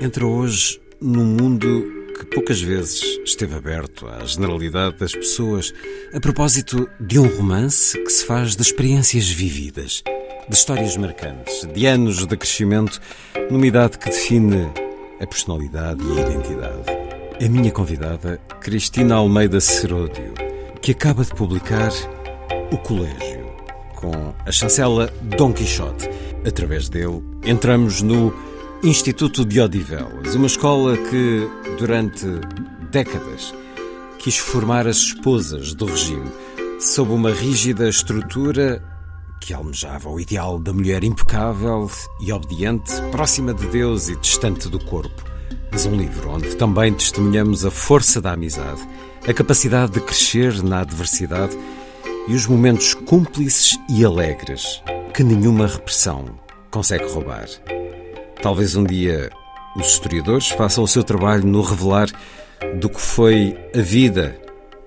Entra hoje num mundo que poucas vezes esteve aberto à generalidade das pessoas a propósito de um romance que se faz de experiências vividas, de histórias marcantes, de anos de crescimento numa idade que define a personalidade e a identidade. A minha convidada, Cristina Almeida Seródio, que acaba de publicar O Colégio, com a chancela Dom Quixote. Através dele, entramos no Instituto de Odivelas, uma escola que, durante décadas, quis formar as esposas do regime sob uma rígida estrutura que almejava o ideal da mulher impecável e obediente, próxima de Deus e distante do corpo. Mas um livro onde também testemunhamos a força da amizade, a capacidade de crescer na adversidade e os momentos cúmplices e alegres que nenhuma repressão consegue roubar. Talvez um dia os historiadores façam o seu trabalho no revelar do que foi a vida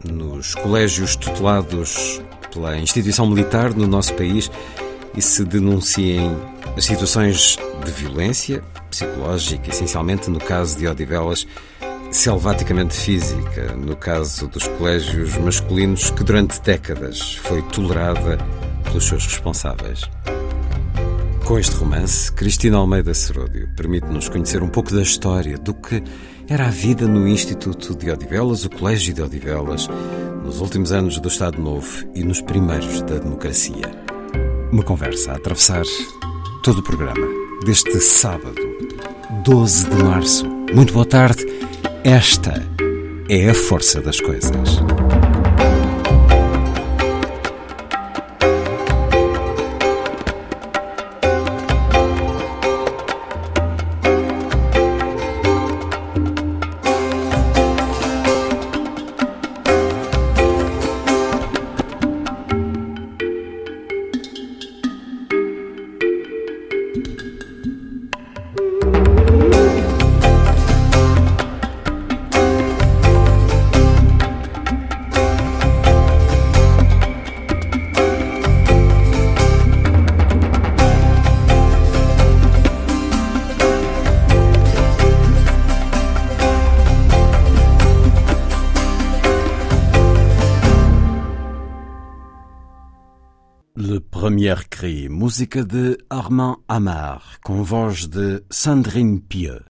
nos colégios tutelados pela instituição militar no nosso país e se denunciem as situações de violência psicológica, essencialmente no caso de Odivelas, selvaticamente física, no caso dos colégios masculinos, que durante décadas foi tolerada pelos seus responsáveis. Com este romance, Cristina Almeida Seródio permite-nos conhecer um pouco da história do que era a vida no Instituto de Odivelas, o Colégio de Odivelas, nos últimos anos do Estado Novo e nos primeiros da democracia. Uma conversa a atravessar todo o programa deste sábado, 12 de março. Muito boa tarde. Esta é a força das coisas. Premier Cri, música de Armand Amar, com voz de Sandrine Pieux.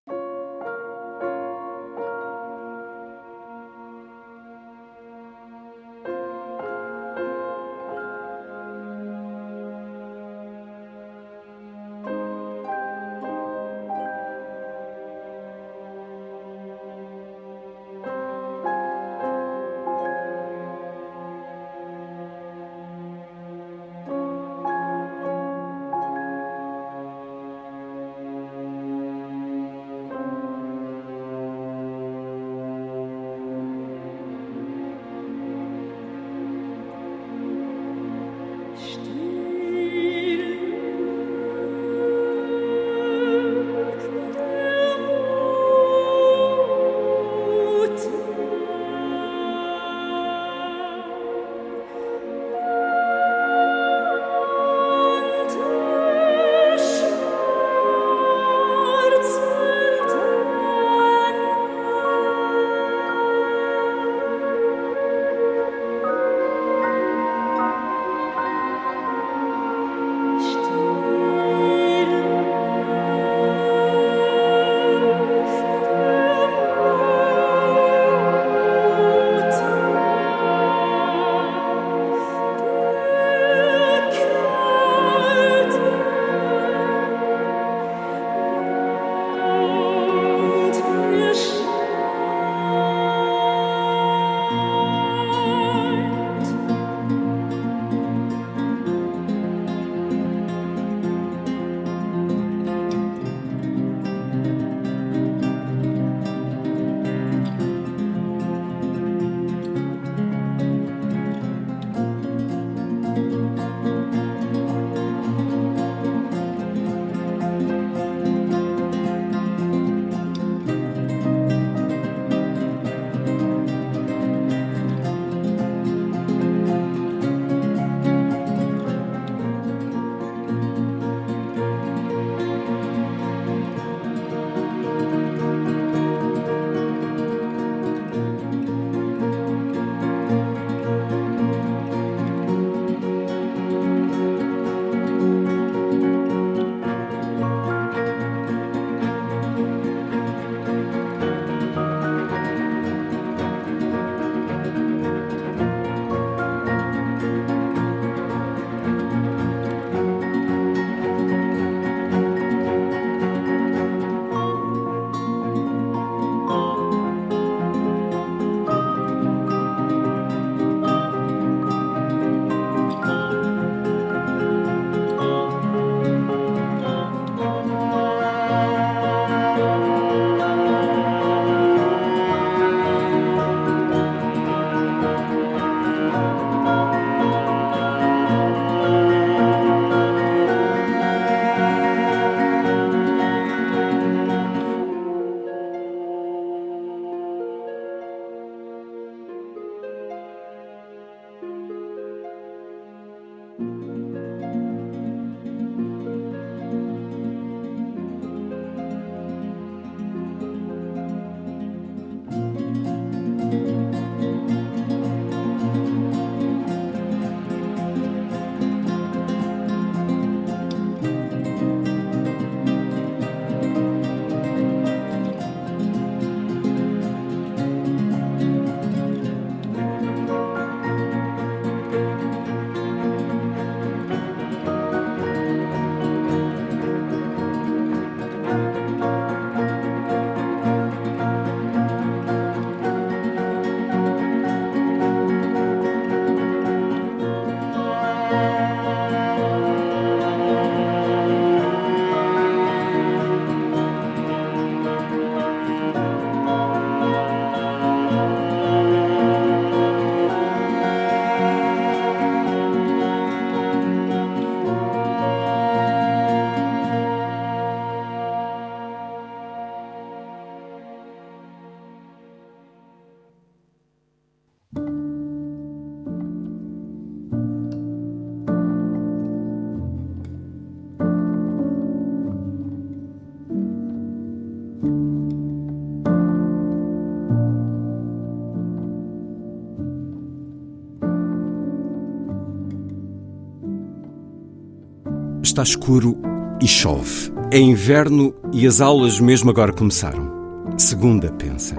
Está escuro e chove. É inverno e as aulas mesmo agora começaram. Segunda, pensa.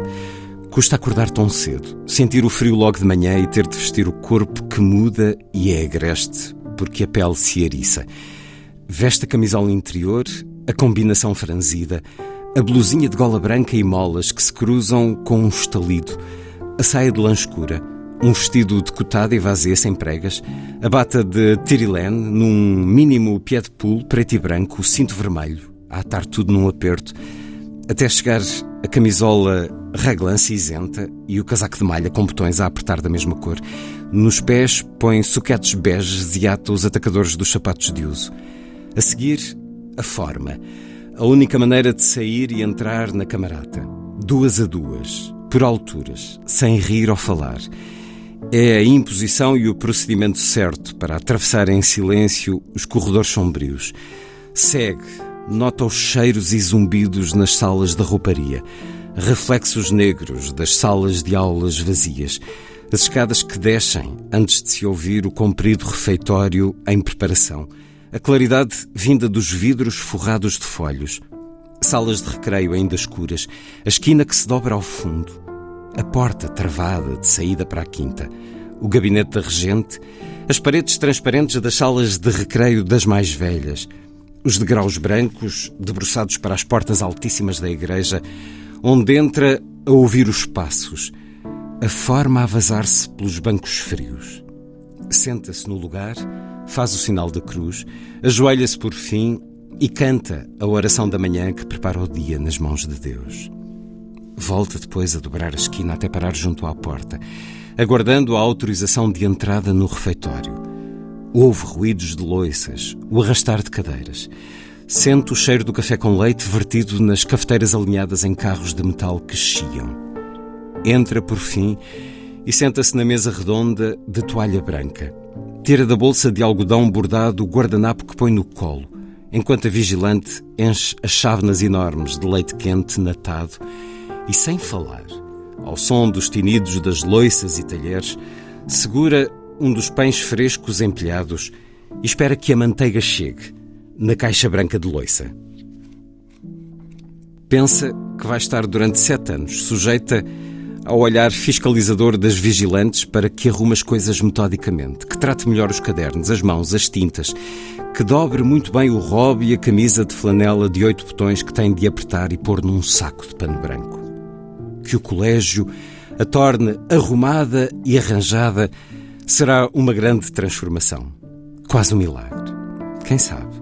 Custa acordar tão cedo, sentir o frio logo de manhã e ter de vestir o corpo que muda e é agreste, porque a pele se eriça. Veste a camisola interior, a combinação franzida, a blusinha de gola branca e molas que se cruzam com um estalido, a saia de lã escura, um vestido decotado e vazio sem pregas, a bata de Tirilene num mínimo pied de poule preto e branco, o cinto vermelho, a atar tudo num aperto, até chegar a camisola raglan cinzenta e o casaco de malha com botões a apertar da mesma cor. Nos pés põe suquetes beges e ata os atacadores dos sapatos de uso. A seguir, a forma. A única maneira de sair e entrar na camarata. Duas a duas, por alturas, sem rir ou falar. É a imposição e o procedimento certo para atravessar em silêncio os corredores sombrios. Segue, nota os cheiros e zumbidos nas salas de rouparia, reflexos negros das salas de aulas vazias, as escadas que descem antes de se ouvir o comprido refeitório em preparação, a claridade vinda dos vidros forrados de folhos, salas de recreio ainda escuras, a esquina que se dobra ao fundo, a porta travada de saída para a quinta, o gabinete da regente, as paredes transparentes das salas de recreio das mais velhas, os degraus brancos debruçados para as portas altíssimas da igreja, onde entra a ouvir os passos, a forma a vazar-se pelos bancos frios. Senta-se no lugar, faz o sinal da cruz, ajoelha-se por fim e canta a oração da manhã que prepara o dia nas mãos de Deus. Volta depois a dobrar a esquina até parar junto à porta, aguardando a autorização de entrada no refeitório. Ouve ruídos de loiças, o arrastar de cadeiras. Sente o cheiro do café com leite vertido nas cafeteiras alinhadas em carros de metal que chiam. Entra, por fim, e senta-se na mesa redonda de toalha branca. Tira da bolsa de algodão bordado o guardanapo que põe no colo, enquanto a vigilante enche as chávenas enormes de leite quente natado e sem falar, ao som dos tinidos das loiças e talheres, segura um dos pães frescos empilhados e espera que a manteiga chegue na caixa branca de loiça. Pensa que vai estar durante sete anos sujeita ao olhar fiscalizador das vigilantes para que arrume as coisas metodicamente, que trate melhor os cadernos, as mãos, as tintas, que dobre muito bem o robe e a camisa de flanela de oito botões que tem de apertar e pôr num saco de pano branco que o colégio a torne arrumada e arranjada será uma grande transformação. Quase um milagre. Quem sabe?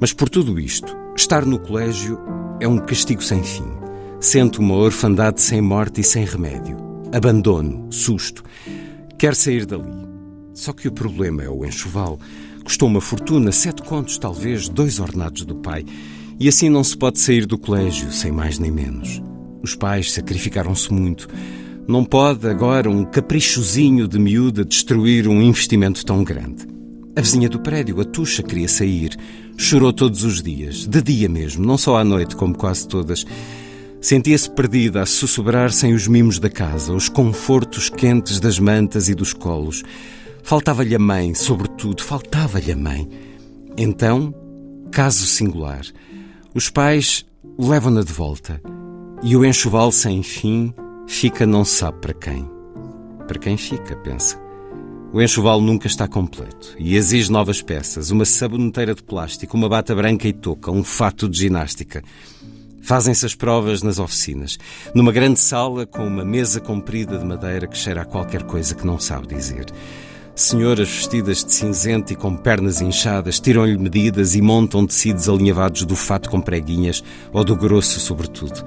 Mas por tudo isto, estar no colégio é um castigo sem fim. Sente uma orfandade sem morte e sem remédio. Abandono, susto. Quer sair dali. Só que o problema é o enxoval. Custou uma fortuna, sete contos, talvez, dois ordenados do pai. E assim não se pode sair do colégio, sem mais nem menos. Os pais sacrificaram-se muito. Não pode agora um caprichozinho de miúda destruir um investimento tão grande. A vizinha do prédio, a Tuxa, queria sair. Chorou todos os dias, de dia mesmo, não só à noite, como quase todas. Sentia-se perdida a sussurrar sem os mimos da casa, os confortos quentes das mantas e dos colos. Faltava-lhe a mãe, sobretudo, faltava-lhe a mãe. Então, caso singular, os pais levam-na de volta e o enxoval sem fim fica não sabe para quem. Para quem fica, pensa. O enxoval nunca está completo e exige novas peças, uma saboneteira de plástico, uma bata branca e touca, um fato de ginástica. Fazem-se as provas nas oficinas, numa grande sala com uma mesa comprida de madeira que cheira a qualquer coisa que não sabe dizer. Senhoras vestidas de cinzento e com pernas inchadas tiram-lhe medidas e montam tecidos alinhavados do fato com preguinhas ou do grosso, sobretudo.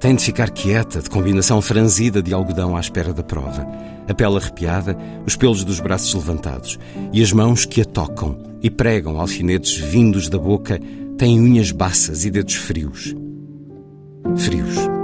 Tem de ficar quieta, de combinação franzida de algodão à espera da prova. A pele arrepiada, os pelos dos braços levantados e as mãos que a tocam e pregam alfinetes vindos da boca têm unhas baças e dedos frios. Frios.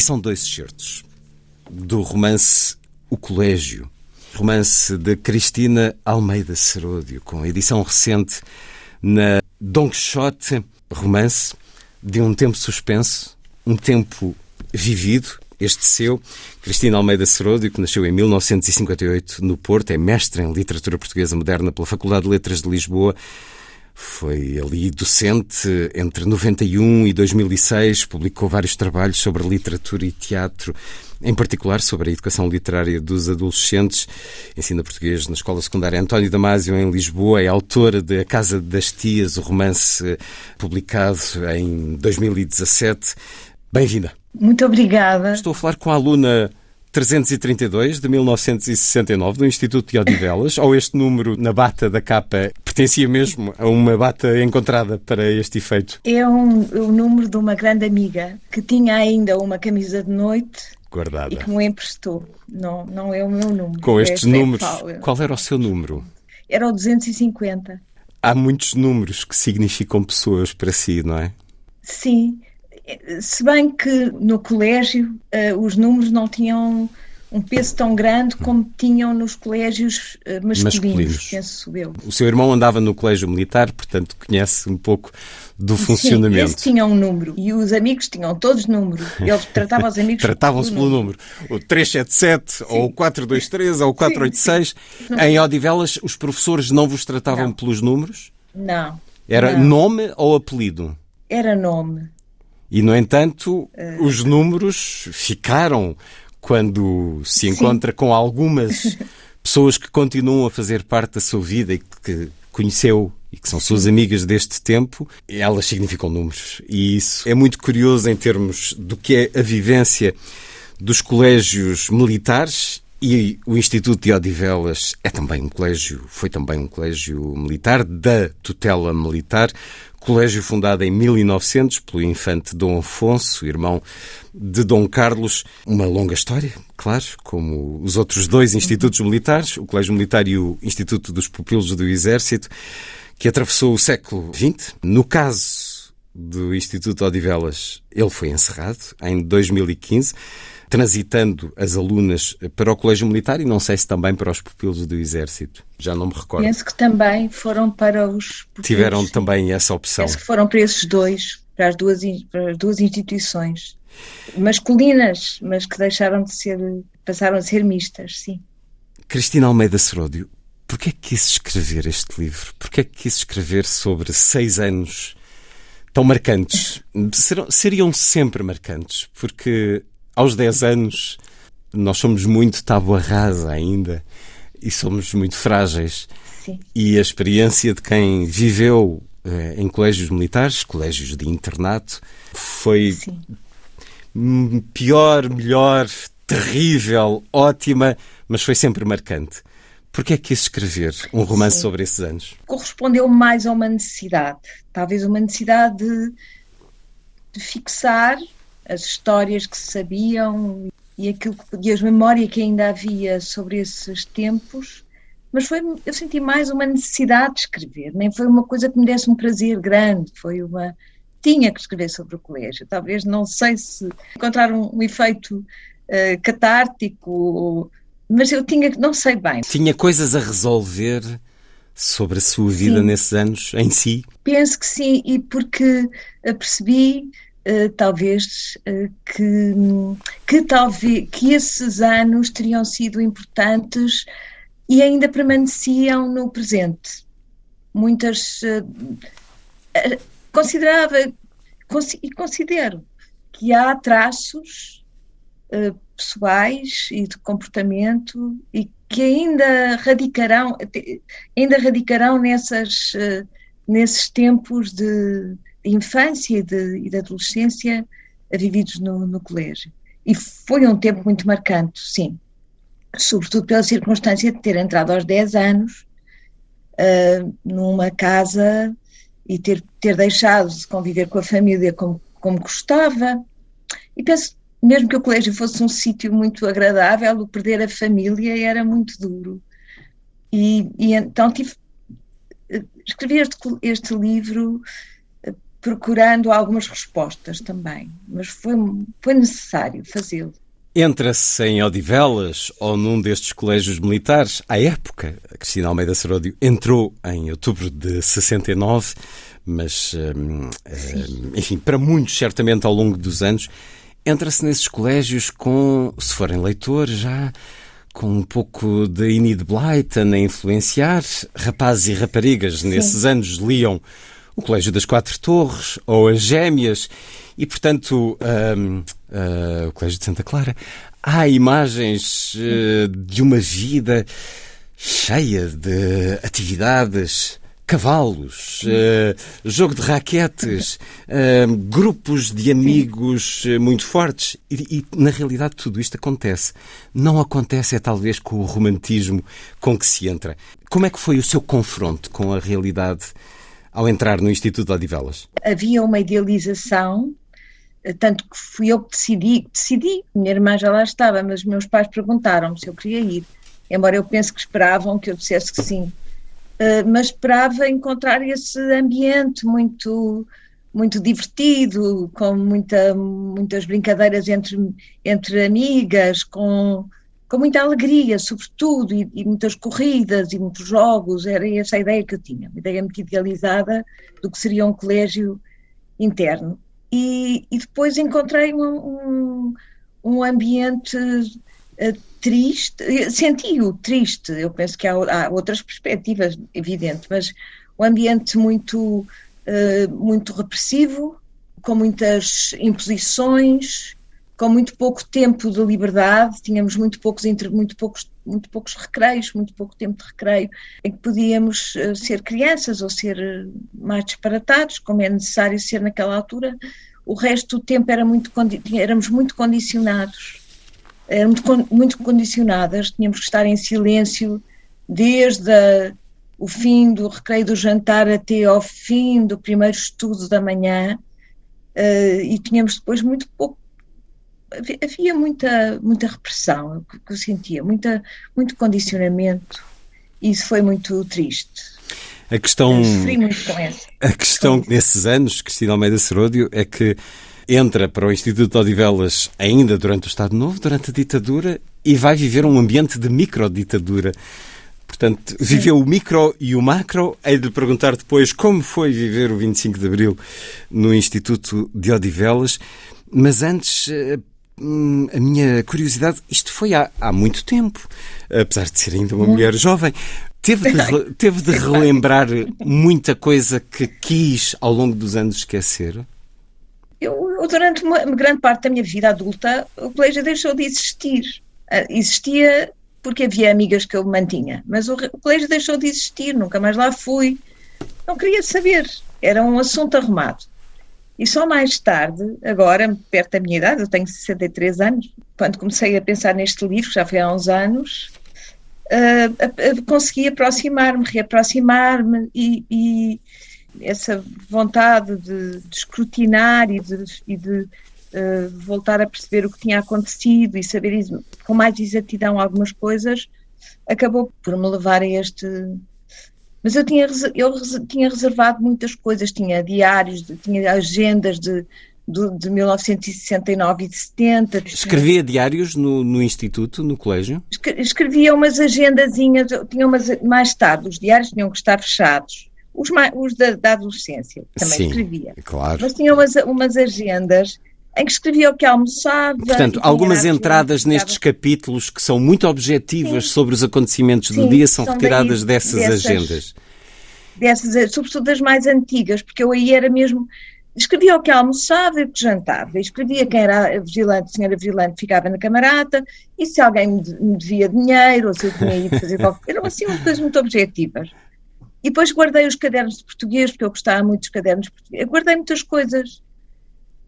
E são dois excertos do romance O Colégio, romance de Cristina Almeida Seródio, com edição recente na Don Quixote, romance de um tempo suspenso, um tempo vivido, este seu, Cristina Almeida Seródio, que nasceu em 1958 no Porto, é mestre em literatura portuguesa moderna pela Faculdade de Letras de Lisboa, foi ali docente entre 91 e 2006, publicou vários trabalhos sobre literatura e teatro, em particular sobre a educação literária dos adolescentes. Ensina português na Escola Secundária António Damasio, em Lisboa. É autora de A Casa das Tias, o romance publicado em 2017. Bem-vinda. Muito obrigada. Estou a falar com a aluna 332 de 1969 do Instituto de Odivelas, ou este número na bata da capa pertencia mesmo a uma bata encontrada para este efeito? É um, o número de uma grande amiga que tinha ainda uma camisa de noite guardada e que me emprestou. Não, não é o meu número. Com estes Este é números, Paulo. qual era o seu número? Era o 250. Há muitos números que significam pessoas para si, não é? Sim. Se bem que no colégio eh, os números não tinham um peso tão grande como tinham nos colégios eh, masculinos, Masculinos. penso eu. O seu irmão andava no colégio militar, portanto conhece um pouco do Sim, funcionamento. esse tinha um número e os amigos tinham todos número. Ele tratava os amigos Tratavam-se pelo número. O 377, ou o 423, ou o 486. Em Odivelas, os professores não vos tratavam Não. pelos números? Não. Era Não. nome ou apelido? Era nome. E, no entanto, Eh. os números ficaram quando se encontra com algumas pessoas que continuam a fazer parte da sua vida e que conheceu e que são suas amigas deste tempo, elas significam números. E isso é muito curioso em termos do que é a vivência dos colégios militares e o Instituto de Odivelas é também um colégio, foi também um colégio militar da tutela militar, colégio fundado em 1900 pelo infante Dom Afonso, irmão de Dom Carlos. Uma longa história, claro, como os outros dois institutos militares, o Colégio Militar e o Instituto dos Pupilos do Exército, que atravessou o século XX. No caso do Instituto Odivelas, ele foi encerrado em 2015 transitando as alunas para o Colégio Militar e não sei se também para os pupilos do Exército. Já não me recordo. Penso que também foram para os. Tiveram sim. também essa opção. Penso que foram para esses dois, para as duas, para as duas instituições. Masculinas, mas que deixaram de ser. passaram a ser mistas, sim. Cristina Almeida Seródio, porquê é que quis escrever este livro? Porquê é que quis escrever sobre seis anos tão marcantes? Serão- seriam sempre marcantes, porque aos 10 anos nós somos muito tábua rasa ainda e somos muito frágeis. Sim. E a experiência de quem viveu eh, em colégios militares, colégios de internato, foi Sim. pior, melhor, terrível, ótima, mas foi sempre marcante. Porquê é que quis escrever um romance Sim. sobre esses anos? Correspondeu mais a uma necessidade. Talvez uma necessidade de, de fixar as histórias que se sabiam e, aquilo que, e as memórias que ainda havia sobre esses tempos, mas foi, eu senti mais uma necessidade de escrever, nem foi uma coisa que me desse um prazer grande, foi uma tinha que escrever sobre o colégio, talvez não sei se encontrar um, um efeito uh, catártico, mas eu tinha, não sei bem. Tinha coisas a resolver sobre a sua vida sim. nesses anos em si? Penso que sim, e porque percebi Uh, talvez uh, que, que talvez que esses anos teriam sido importantes e ainda permaneciam no presente. Muitas uh, considerava e considero que há traços pessoais e de comportamento e que ainda radicarão ainda radicarão nessas nesses tempos de infância e de, e de adolescência vividos no, no colégio. E foi um tempo muito marcante, sim. Sobretudo pela circunstância de ter entrado aos 10 anos uh, numa casa e ter, ter deixado de conviver com a família como, como gostava. E penso, mesmo que o colégio fosse um sítio muito agradável, o perder a família era muito duro. E, e então tive, escrevi este, este livro procurando algumas respostas também, mas foi, foi necessário fazê-lo. Entra-se em Odivelas ou num destes colégios militares, à época, a Cristina Almeida Seródio entrou em outubro de 69, mas, hum, hum, enfim, para muitos, certamente ao longo dos anos, entra-se nesses colégios com, se forem leitores, já com um pouco de Enid Blyton a influenciar. Rapazes e raparigas Sim. nesses anos liam o Colégio das Quatro Torres ou as Gêmeas e, portanto, um, uh, ah, o Colégio de Santa Clara. Há imagens uh, de uma vida cheia de atividades, cavalos, uh, jogo de raquetes, uh, grupos de amigos muito fortes. E, e, na realidade, tudo isto acontece. Não acontece, é talvez, com o romantismo com que se entra. Como é que foi o seu confronto com a realidade ao entrar no Instituto Odivelas? Havia uma idealização, eh, tanto que fui eu que decidi, decidi, minha irmã já lá estava, mas meus pais perguntaram-me se eu queria ir, embora eu pense que esperavam que eu dissesse que sim. Uh, mas esperava encontrar esse ambiente muito muito divertido, com muita, muitas brincadeiras entre, entre amigas, com com muita alegria, sobretudo, e, e, muitas corridas e muitos jogos, era essa a ideia que eu tinha, uma ideia muito idealizada do que seria um colégio interno. E, e depois encontrei um, um, um ambiente uh, triste, senti-o triste, eu penso que há, há, outras perspectivas, evidente, mas um ambiente muito, uh, muito repressivo, com muitas imposições, com muito pouco tempo de liberdade, tínhamos muito poucos, muito poucos, muito poucos recreios, muito pouco tempo de recreio, em que podíamos uh, ser crianças ou ser uh, mais disparatados, como é necessário ser naquela altura. O resto do tempo era muito, éramos muito condicionados, éramos muito, condicionadas, tínhamos que estar em silêncio desde a, o fim do recreio do jantar até ao fim do primeiro estudo da manhã, uh, e tínhamos depois muito pouco havia muita, muita repressão, que, que eu sentia, muita, muito condicionamento, e isso foi muito triste. A questão, a questão nesses anos, Cristina Almeida Seródio, é que entra para o Instituto de Odivelas ainda durante o Estado Novo, durante a ditadura, e vai viver um ambiente de microditadura. Portanto, Sim. viveu o micro e o macro. Hei de perguntar depois como foi viver o 25 de Abril no Instituto de Odivelas. Mas antes, eh, Hum, a minha curiosidade, isto foi há, há muito tempo, apesar de ser ainda uma mulher jovem. Teve de, teve de relembrar muita coisa que quis ao longo dos anos esquecer? Eu, eu, durante uma grande parte da minha vida adulta, o colégio deixou de existir. Ah, existia porque havia amigas que eu mantinha, mas o, o colégio deixou de existir, nunca mais lá fui. Não queria saber, era um assunto arrumado. E só mais tarde, agora, perto da minha idade, eu tenho 63 anos, quando comecei a pensar neste livro, já foi há uns anos, uh, consegui aproximar-me, reaproximar-me e, e, essa vontade de, de escrutinar e de, e de uh, voltar a perceber o que tinha acontecido e saber com mais exatidão algumas coisas, acabou por me levar a este. Mas eu tinha, eu tinha reservado muitas coisas, tinha diários, tinha agendas de, de, de 1969 e de 70. Escrevia diários no, no Instituto, no colégio? Escrevia umas agendazinhas, tinha umas, mais tarde, os diários tinham que estar fechados. Os, os da, da, adolescência também Sim, escrevia. Claro. Mas tinha umas, umas agendas em que escrevia o que almoçava. Portanto, algumas entradas nestes capítulos que são muito objetivas Sim. sobre os acontecimentos Sim, do dia são, são retiradas daí, dessas, dessas, agendas. Dessas, sobretudo das mais antigas, porque eu aí era mesmo. Escrevia o que almoçava e o que jantava, escrevia quem era vigilante, senhora vigilante ficava na camarata, e se alguém me devia dinheiro, ou se eu tinha ido fazer qualquer coisa, eram assim umas coisas muito objetivas. E depois guardei os cadernos de português, porque eu gostava muito dos cadernos de português. Eu guardei muitas coisas.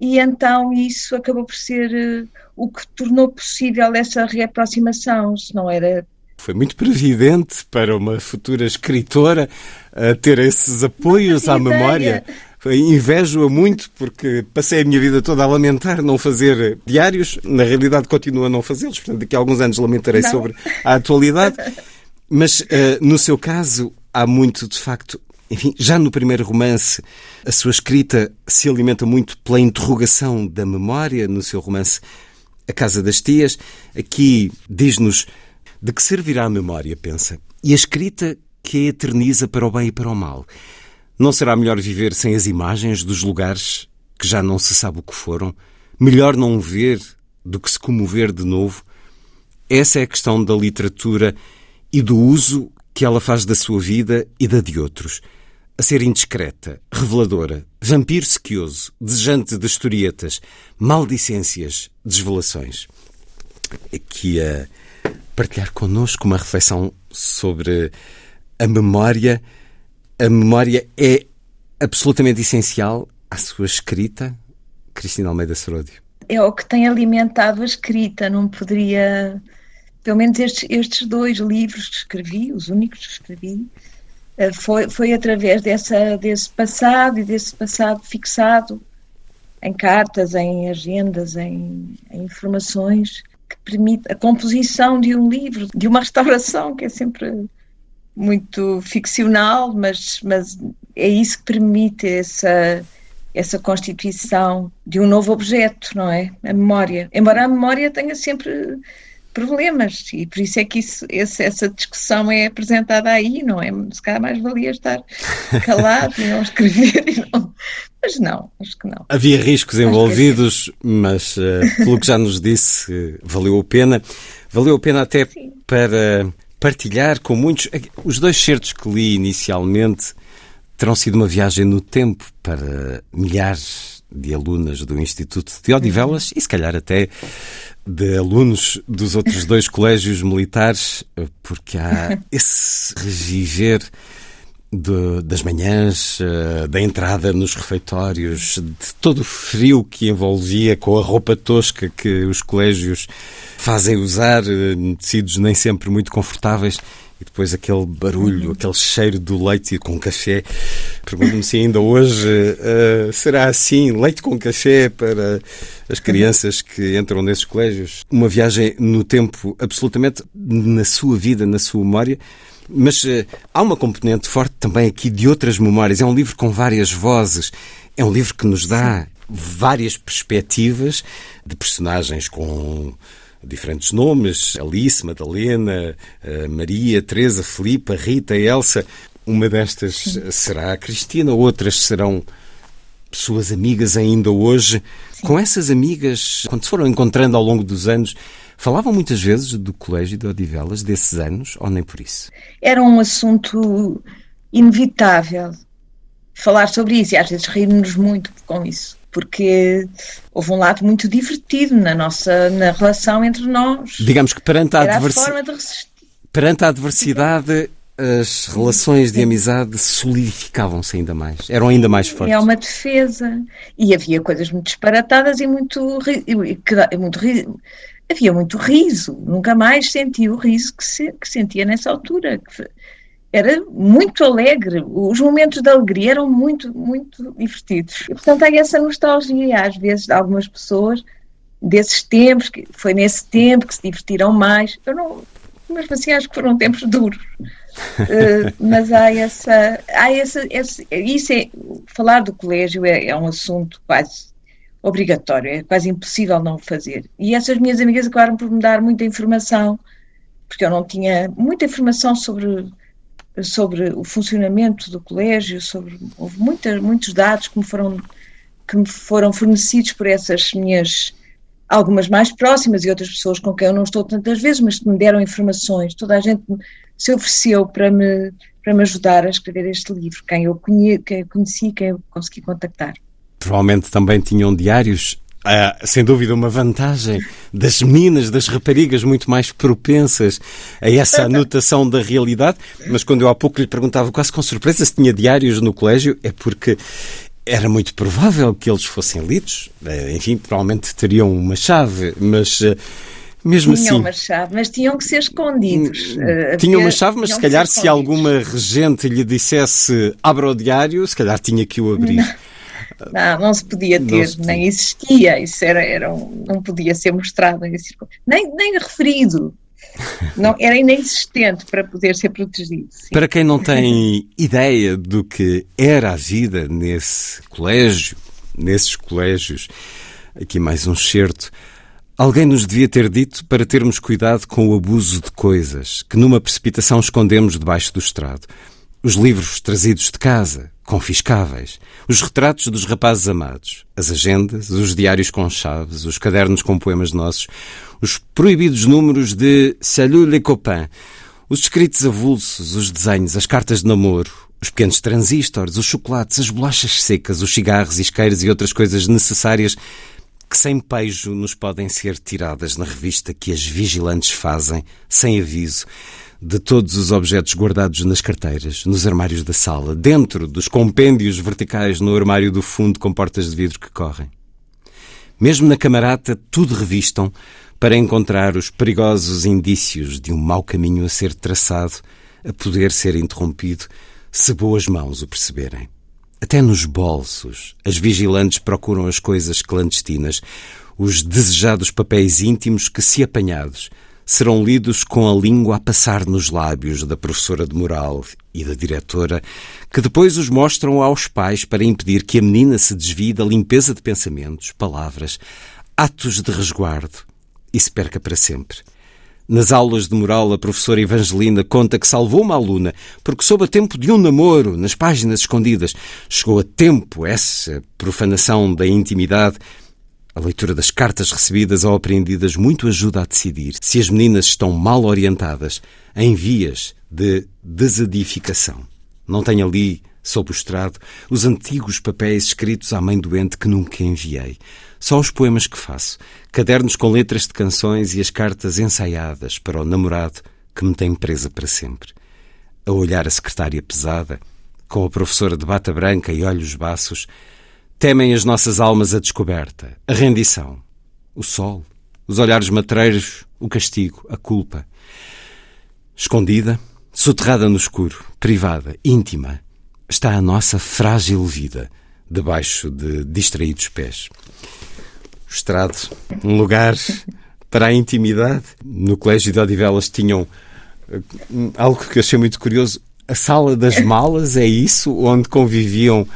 E então isso acabou por ser uh, o que tornou possível essa reaproximação, se não era foi muito previdente para uma futura escritora uh, ter esses apoios à memória. Invejo-a muito porque passei a minha vida toda a lamentar não fazer diários. Na realidade, continuo a não fazê-los. Portanto, daqui a alguns anos lamentarei não. sobre a atualidade. Mas, uh, no seu caso, há muito, de facto, enfim, já no primeiro romance, a sua escrita se alimenta muito pela interrogação da memória, no seu romance A Casa das Tias. Aqui diz-nos de que servirá a memória, pensa, e a escrita que a eterniza para o bem e para o mal. Não será melhor viver sem as imagens dos lugares que já não se sabe o que foram? Melhor não ver do que se comover de novo? Essa é a questão da literatura e do uso que ela faz da sua vida e da de outros a ser indiscreta, reveladora, vampiro sequioso, desejante de historietas, maldicências, desvelações. Aqui a partilhar connosco uma reflexão sobre a memória. A memória é absolutamente essencial à sua escrita, Cristina Almeida Seródio. É o que tem alimentado a escrita, não poderia. Pelo menos estes, estes dois livros que escrevi, os únicos que escrevi, foi, foi através dessa, desse passado e desse passado fixado em cartas, em agendas, em, em, informações, que permite a composição de um livro, de uma restauração, que é sempre muito ficcional, mas, mas é isso que permite essa, essa constituição de um novo objeto, não é? A memória. Embora a memória tenha sempre problemas e por isso é que isso, esse, essa discussão é apresentada aí, não é? Se calhar mais valia estar calado e não escrever, e não. mas não, acho que não. Havia riscos envolvidos, mas uh, pelo que já nos disse, valeu a pena. Valeu a pena até Sim. para partilhar com muitos. Os dois certos que li inicialmente terão sido uma viagem no tempo para milhares de alunas do Instituto de Odivelas uhum. e se calhar até de alunos dos outros dois colégios militares, porque há esse reviver das manhãs, eh, da entrada nos refeitórios, de todo o frio que envolvia com a roupa tosca que os colégios fazem usar, eh, tecidos nem sempre muito confortáveis e depois aquele barulho, aquele cheiro do leite com café. Pergunto-me se ainda hoje uh, será assim, leite com café para as crianças que entram nesses colégios. Uma viagem no tempo absolutamente na sua vida, na sua memória. Mas uh, há uma componente forte também aqui de outras memórias. É um livro com várias vozes. É um livro que nos dá várias perspectivas de personagens com diferentes nomes: Alice, Madalena, eh, Maria, Teresa, Filipa, Rita, Elsa. Uma destas Sim. será a Cristina, outras serão pessoas amigas ainda hoje. Sim. Com essas amigas, quando se foram encontrando ao longo dos anos, falavam muitas vezes do colégio de Odivelas, desses anos, ou nem por isso? Era um assunto inevitável falar sobre isso e às vezes rirmos muito com isso porque houve um lado muito divertido na nossa na relação entre nós. Digamos que perante a, adversidade, perante a adversidade as relações de amizade solidificavam-se ainda mais, eram ainda mais fortes. É uma defesa. E havia coisas muito disparatadas e muito, muito havia muito riso. Nunca mais senti o riso que, se, que sentia nessa altura. Que, era muito alegre, os momentos de alegria eram muito, muito divertidos. E, portanto, há essa nostalgia, às vezes, de algumas pessoas desses tempos, que foi nesse tempo que se divertiram mais. Eu não, mas assim acho que foram tempos duros. uh, mas há essa, há essa, essa, isso é, falar do colégio é, é um assunto quase obrigatório, é quase impossível não fazer. E essas minhas amigas acabaram por me dar muita informação, porque eu não tinha muita informação sobre sobre o funcionamento do colégio, sobre houve muita, muitos dados que me foram que me foram fornecidos por essas minhas algumas mais próximas e outras pessoas com quem eu não estou tantas vezes, mas que me deram informações. Toda a gente se ofereceu para me para me ajudar a escrever este livro, quem eu eu conheci, quem eu consegui contactar. Provavelmente também tinham diários ah, sem dúvida, uma vantagem das meninas, das raparigas, muito mais propensas a essa anotação da realidade. Mas quando eu há pouco lhe perguntava, quase com surpresa, se tinha diários no colégio, é porque era muito provável que eles fossem lidos. Eh, enfim, provavelmente teriam uma chave, mas. Eh, mesmo tinham assim, uma chave, mas tinham que ser escondidos. Uh, tinham uma chave, mas se calhar se alguma regente lhe dissesse abra o diário, se calhar tinha que o abrir. Não. Não, não se podia ter, se nem existia, isso era, era um, não podia ser mostrado, nem, nem referido. Não, era inexistente para poder ser protegido. Sim. Para quem não tem ideia do que era a vida nesse colégio, nesses colégios, aqui mais um certo, alguém nos devia ter dito para termos cuidado com o abuso de coisas que numa precipitação escondemos debaixo do estrado. Os livros trazidos de casa, confiscáveis, os retratos dos rapazes amados, as agendas, os diários com chaves, os cadernos com poemas nossos, os proibidos números de Salut les copains, os escritos avulsos, os desenhos, as cartas de namoro, os pequenos transistores, os chocolates, as bolachas secas, os cigarros, isqueiros e outras coisas necessárias que sem pejo nos podem ser tiradas na revista que as vigilantes fazem, sem aviso, de todos os objetos guardados nas carteiras, nos armários da sala, dentro dos compêndios verticais no armário do fundo com portas de vidro que correm. Mesmo na camarata, tudo revistam para encontrar os perigosos indícios de um mau caminho a ser traçado, a poder ser interrompido, se boas mãos o perceberem. Até nos bolsos, as vigilantes procuram as coisas clandestinas, os desejados papéis íntimos que, se apanhados, serão lidos com a língua a passar nos lábios da professora de moral e da diretora, que depois os mostram aos pais para impedir que a menina se desvie da limpeza de pensamentos, palavras, atos de resguardo e se perca para sempre. Nas aulas de moral, a professora Evangelina conta que salvou uma aluna porque soube a tempo de um namoro nas páginas escondidas. Chegou a tempo essa profanação da intimidade a leitura das cartas recebidas ou apreendidas muito ajuda a decidir se as meninas estão mal orientadas em vias de desedificação. Não tenho ali, sob o estrado, os antigos papéis escritos à mãe doente que nunca enviei. Só os poemas que faço, cadernos com letras de canções e as cartas ensaiadas para o namorado que me tem presa para sempre. A olhar a secretária pesada, com a professora de bata branca e olhos baços, Temem as nossas almas a descoberta, a rendição, o sol, os olhares matreiros, o castigo, a culpa. Escondida, soterrada no escuro, privada, íntima, está a nossa frágil vida, debaixo de distraídos pés. O estrado, um lugar para a intimidade. No Colégio de Odivelas tinham eh, algo que eu achei muito curioso. A sala das malas é isso, onde conviviam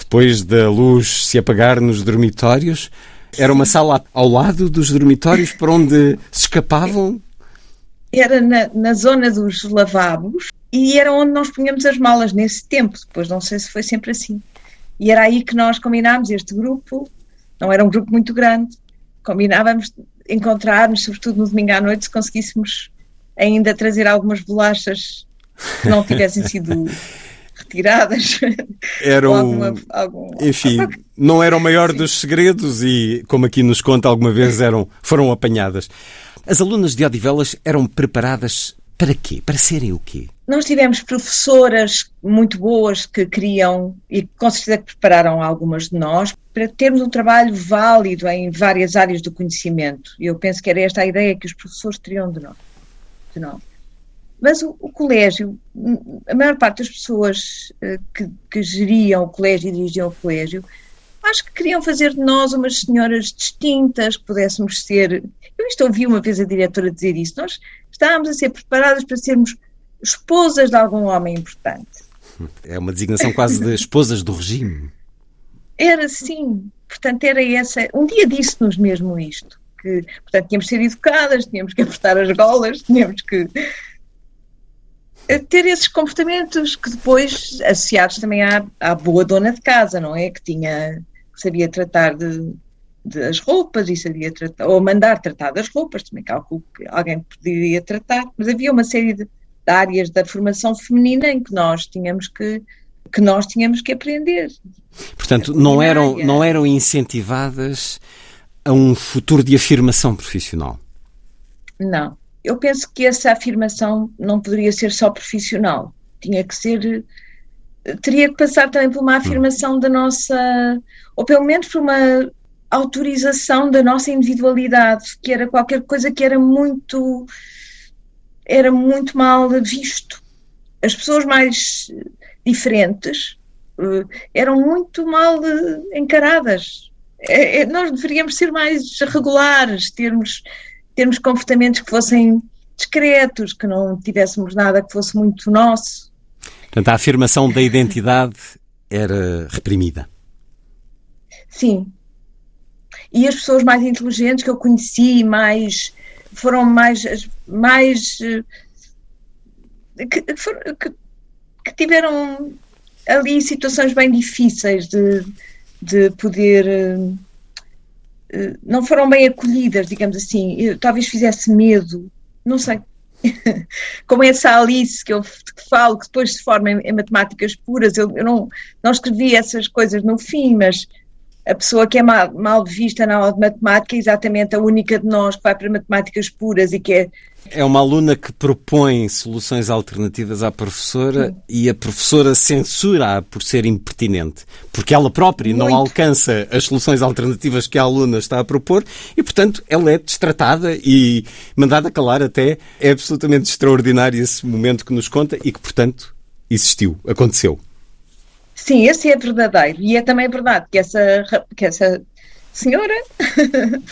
depois da luz se apagar nos dormitórios. Era uma sala ao lado dos dormitórios para onde se escapavam? Era na, na zona dos lavabos e era onde nós punhamos as malas nesse tempo. Depois não sei se foi sempre assim. E era aí que nós combinámos este grupo. Não era um grupo muito grande. Combinávamos encontrarmos, sobretudo no domingo à noite, se conseguíssemos ainda trazer algumas bolachas que não tivessem sido retiradas. Eram, alguma, algum... enfim, não era o maior dos segredos e, como aqui nos conta alguma vez, eram, foram apanhadas. As alunas de Odivelas eram preparadas para quê? Para serem o quê? Nós tivemos professoras muito boas que queriam e com certeza que prepararam algumas de nós para termos um trabalho válido em várias áreas do conhecimento. Eu penso que era esta a ideia que os professores teriam de nós. De nós. Mas o, o, colégio, a maior parte das pessoas uh, que, que, geriam o colégio e dirigiam o colégio, acho que queriam fazer de nós umas senhoras distintas, que pudéssemos ser. Eu isto ouvi uma vez a diretora dizer isso. Nós estávamos a ser preparadas para sermos esposas de algum homem importante. É uma designação quase de esposas do regime. Era sim. Portanto, era essa. Um dia disse-nos mesmo isto. Que, portanto, tínhamos de ser educadas, tínhamos que apertar as golas, tínhamos que ter esses comportamentos que depois associados também à, à boa dona de casa, não é? Que tinha, que sabia tratar de, das roupas e sabia tratar, ou mandar tratar das roupas, também calculo que alguém poderia tratar, mas havia uma série de, de áreas da formação feminina em que nós tínhamos que que nós tínhamos que aprender. Portanto, não eram, não eram incentivadas a um futuro de afirmação profissional? Não eu penso que essa afirmação não poderia ser só profissional, tinha que ser. teria que passar também por uma afirmação da nossa. ou pelo menos por uma autorização da nossa individualidade, que era qualquer coisa que era muito. era muito mal visto. As pessoas mais diferentes uh, eram muito mal encaradas. É, é, nós deveríamos ser mais regulares, termos termos comportamentos que fossem discretos, que não tivéssemos nada que fosse muito nosso. Portanto, a afirmação da identidade era reprimida. Sim. E as pessoas mais inteligentes que eu conheci, mais foram mais mais que, que, que tiveram ali situações bem difíceis de, de poder eh, não foram bem acolhidas, digamos assim. Eu, talvez fizesse medo, não sei. Como essa Alice que eu falo, que depois se forma em, em matemáticas puras, eu, eu, não, não escrevi essas coisas no fim, mas a pessoa que é mal, mal vista na aula de matemática é exatamente a única de nós que vai para matemáticas puras e que é. É uma aluna que propõe soluções alternativas à professora e a professora censura-a por ser impertinente, porque ela própria Muito. não alcança as soluções alternativas que a aluna está a propor e, portanto, ela é destratada e mandada calar até. É absolutamente extraordinário esse momento que nos conta e que, portanto, existiu, aconteceu. Sim, esse é verdadeiro. E é também verdade que essa, que essa senhora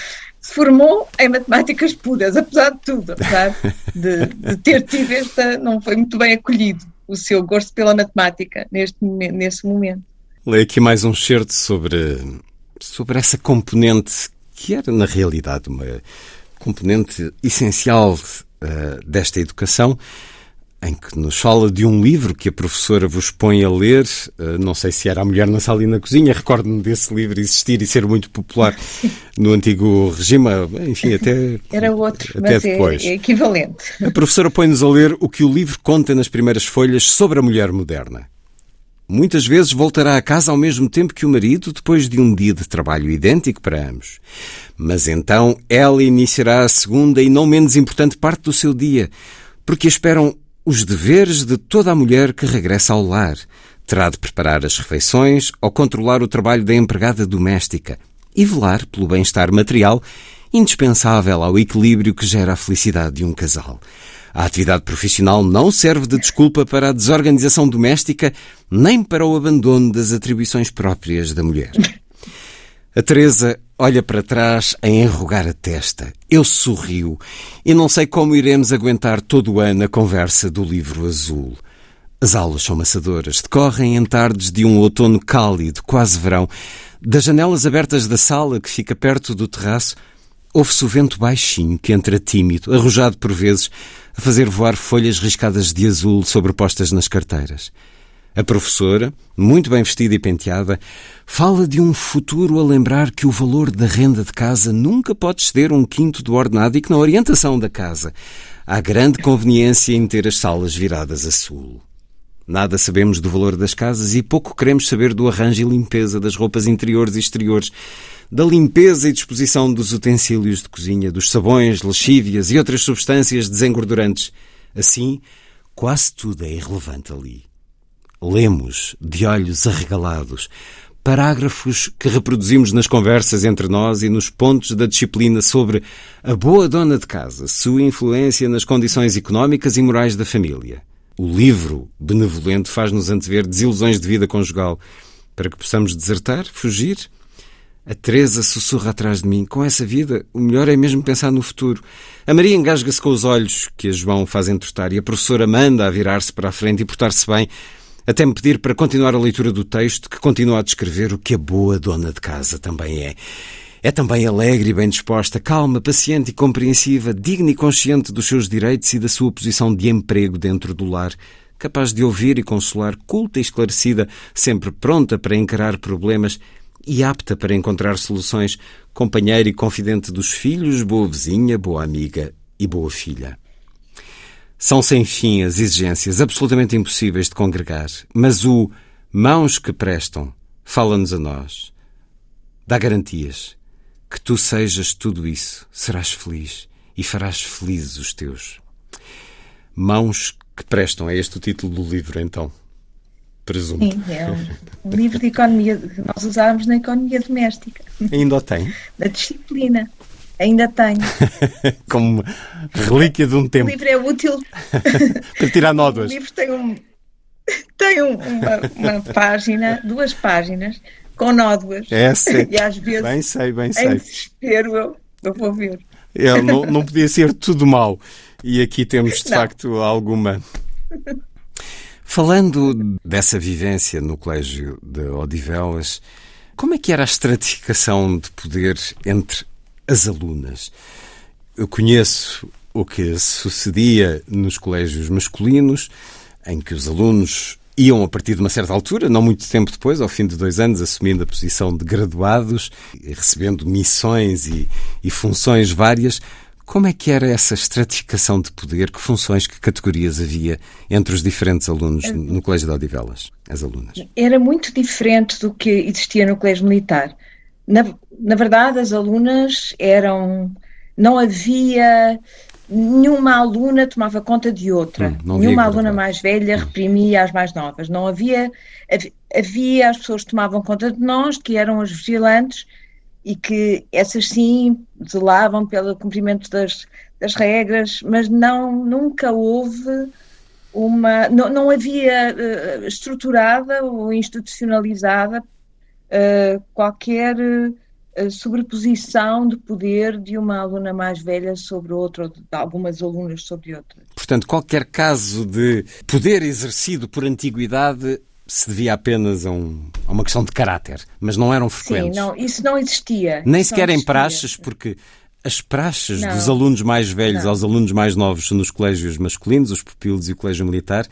se formou em matemáticas puras, apesar de tudo, apesar de, de, ter tido esta. não foi muito bem acolhido o seu gosto pela matemática neste, nesse momento. Leio aqui mais um certo sobre, sobre essa componente que era, na realidade, uma componente essencial uh, desta educação em que nos fala de um livro que a professora vos põe a ler. Uh, não sei se era A Mulher na Sala e na Cozinha, recordo-me desse livro existir e ser muito popular no antigo regime, enfim, até. Era outro, até mas é depois. É, é equivalente. A professora põe-nos a ler o que o livro conta nas primeiras folhas sobre a mulher moderna. Muitas vezes voltará a casa ao mesmo tempo que o marido, depois de um dia de trabalho idêntico para ambos. Mas então ela iniciará a segunda e não menos importante parte do seu dia, porque esperam os deveres de toda a mulher que regressa ao lar. Terá de preparar as refeições ou controlar o trabalho da empregada doméstica e velar pelo bem-estar material indispensável ao equilíbrio que gera a felicidade de um casal. A atividade profissional não serve de desculpa para a desorganização doméstica nem para o abandono das atribuições próprias da mulher. A Teresa olha para trás a enrugar a testa. Eu sorrio e não sei como iremos aguentar todo o ano a conversa do livro azul. As aulas são maçadoras, decorrem em tardes de um outono cálido, quase verão. Das janelas abertas da sala, que fica perto do terraço, ouve-se o vento baixinho que entra tímido, arrojado por vezes, a fazer voar folhas riscadas de azul sobrepostas nas carteiras. A professora, muito bem vestida e penteada, fala de um futuro a lembrar que o valor da renda de casa nunca pode exceder um quinto do ordenado e que na orientação da casa há grande conveniência em ter as salas viradas a sul. Nada sabemos do valor das casas e pouco queremos saber do arranjo e limpeza das roupas interiores e exteriores, da limpeza e disposição dos utensílios de cozinha, dos sabões, lexívias e outras substâncias desengordurantes. Assim, quase tudo é irrelevante ali. Lemos, de olhos arregalados, parágrafos que reproduzimos nas conversas entre nós e nos pontos da disciplina sobre a boa dona de casa, sua influência nas condições económicas e morais da família. O livro benevolente faz-nos antever desilusões de vida conjugal para que possamos desertar, fugir. A Teresa sussurra atrás de mim. Com essa vida, o melhor é mesmo pensar no futuro. A Maria engasga-se com os olhos que a João faz entortar e a professora manda a virar-se para a frente e portar-se bem, até me pedir para continuar a leitura do texto, que continua a descrever o que a boa dona de casa também é. É também alegre e bem disposta, calma, paciente e compreensiva, digna e consciente dos seus direitos e da sua posição de emprego dentro do lar, capaz de ouvir e consolar, culta e esclarecida, sempre pronta para encarar problemas e apta para encontrar soluções, companheira e confidente dos filhos, boa vizinha, boa amiga e boa filha. São sem fim as exigências absolutamente impossíveis de congregar, mas o mãos que prestam fala-nos a nós. Dá garantias. Que tu sejas tudo isso, serás feliz e farás felizes os teus. Mãos que prestam, é este o título do livro, então. Presumo. Sim, é um, livro de economia que nós usávamos na economia doméstica. Ainda o tem? Da disciplina. Ainda tenho. Como relíquia de um tempo. O livro é útil. Para tirar nódoas. O livro tem, um, tem um, uma, uma, página, duas páginas, com nódoas. É, sim. E às vezes, bem sei, bem sei. em desespero, eu, eu vou ver. É, não, não podia ser tudo mal. E aqui temos, de Não. facto, alguma. Falando dessa vivência no Colégio de Odivelas, como é que era a estratificação de poder entre as alunas? Eu conheço o que sucedia nos colégios masculinos, em que os alunos iam a partir de uma certa altura, não muito tempo depois, ao fim de dois anos, assumindo a posição de graduados, recebendo missões e, e funções várias. Como é que era essa estratificação de poder? Que funções, que categorias havia entre os diferentes alunos no Colégio de Odivelas, as alunas? Era muito diferente do que existia no colégio militar. Na, na verdade, as alunas eram. Não havia. Nenhuma aluna tomava conta de outra. Hum, nenhuma aluna mais velha reprimia as mais novas. Não havia. hav- Havia as pessoas que tomavam conta de nós, que eram as vigilantes, e que essas sim zelavam pelo cumprimento das, das regras, mas não, nunca houve uma. Não, não havia eh, estruturada ou institucionalizada eh, qualquer eh, sobreposição de poder de uma aluna mais velha sobre outra, ou de algumas alunas sobre outra. Portanto, qualquer caso de poder exercido por antiguidade se devia apenas a, um- a uma questão de caráter, mas não eram Sim, frequentes. não, isso não existia. Nem Isso sequer em existia. praxes, porque as praxes Não. dos alunos mais velhos Não. aos alunos mais novos nos colégios masculinos, os pupilos e o colégio militar,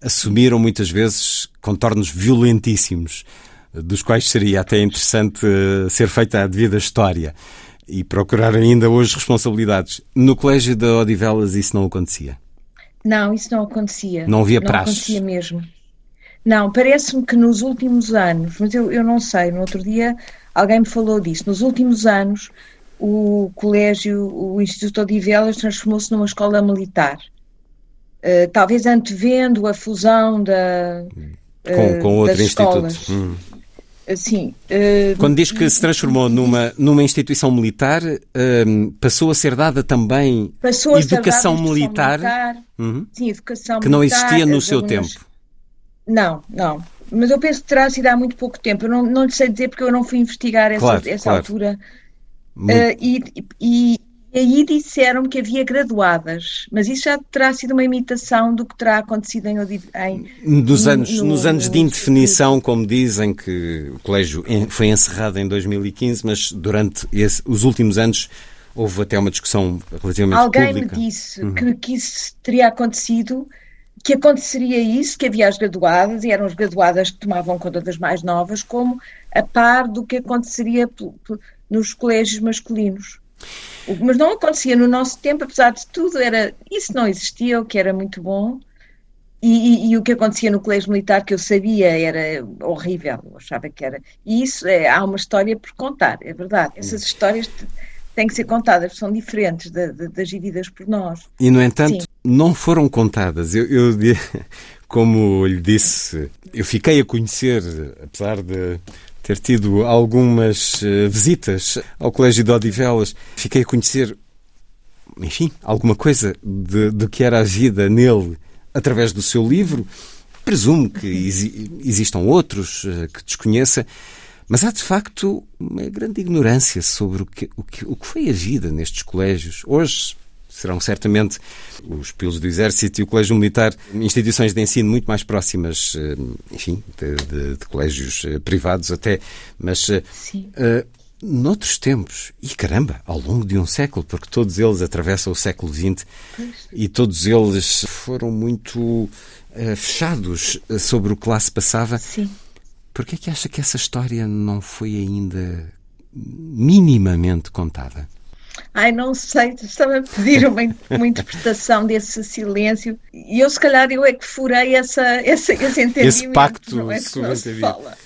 assumiram muitas vezes contornos violentíssimos, dos quais seria até interessante eh, ser feita a devida história e procurar ainda hoje responsabilidades. No colégio de Odivelas isso não acontecia. Não, isso não acontecia. Não havia Não praxes. acontecia mesmo. Não, parece-me que nos últimos anos, mas eu, eu não sei, no outro dia alguém me falou disso, nos últimos anos o colégio, o Instituto Odivelas transformou-se numa escola militar. Eh, talvez antevendo a fusão da, Com, eh, com outro das instituto. Hum. Assim, eh, Quando diz que se transformou numa, numa instituição militar, hum, passou a ser dada também a ser educação dada a instrução militar, Uhum. Sim, educação que não militar, existia no seu tempo. Não, não. Mas eu penso que terá sido há muito pouco tempo. Eu não, não lhe sei dizer porque eu não fui investigar essa, Claro, essa claro. altura. Muito- Eh, e, e, e aí disseram que havia graduadas, mas isso já terá sido uma imitação do que terá acontecido em, em Nos no- anos, no- nos anos de indefinição, como dizem, que o colégio foi encerrado em 2015, mas durante esse- os últimos anos houve até uma discussão relativamente Alguém pública. me disse que, que isso teria acontecido, que aconteceria isso, que havia as graduadas, e eram as graduadas que tomavam conta das mais novas, como a par do que aconteceria nos colégios masculinos. Mas não acontecia no nosso tempo, apesar de tudo, era, isso não existia, o que era muito bom. E, e- e o que acontecia no colégio militar que eu sabia era horrível, eu achava que era. E isso, é, há uma história por contar, é verdade. Essas histórias t- têm que ser contadas, são diferentes da- da- das vividas por nós. E, no entanto, Sim. não foram contadas. Eu, eu como lhe disse, eu fiquei a conhecer, apesar de ter tido algumas uh, visitas ao Colégio de Odivelas. Fiquei a conhecer, enfim, alguma coisa de, do que era a vida nele através do seu livro. Presumo que exi existam outros uh, que desconheça, mas há de facto uma grande ignorância sobre o que, o que, o que foi a vida nestes colégios. Hoje, serão certamente os pilos do Exército e o Colégio Militar instituições de ensino muito mais próximas, eh, enfim, de, de, de colégios eh, privados até, mas uh, noutros tempos, e caramba, ao longo de um século, porque todos eles atravessam o século XX e todos eles foram muito uh, fechados sobre o que lá se passava. Sim. Por que é que acha que essa história não foi ainda minimamente contada? Ai, não sei, estava a pedir uma, uma interpretação desse silêncio e eu, se calhar, eu é que furei essa, essa, esse entendimento. Esse pacto não é que não se fala.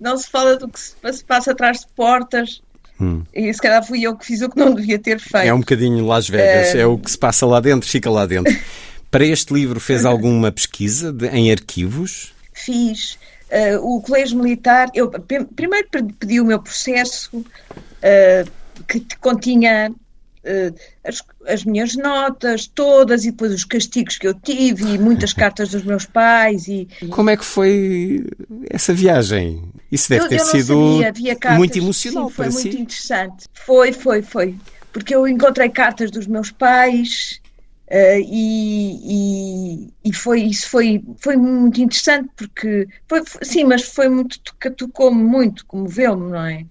Não se fala do que se passa atrás de portas. Hum. E se calhar fui eu que fiz o que não devia ter feito. É um bocadinho Las Vegas, é o que se passa lá dentro, fica lá dentro. Para este livro, fez alguma pesquisa de, em arquivos? Fiz. Uh, o Colégio Militar, eu primeiro pedi o meu processo, uh, que continha uh, as, as, minhas notas todas e depois os castigos que eu tive e muitas cartas dos meus pais e como é que foi essa viagem? Isso deve eu, ter eu sido cartas, muito emocional sim, foi para muito si. interessante. Foi foi foi. Porque eu encontrei cartas dos meus pais Uh, e, e, e, foi isso foi foi muito interessante porque foi, sim mas foi muito tocou-me muito comoveu-me não é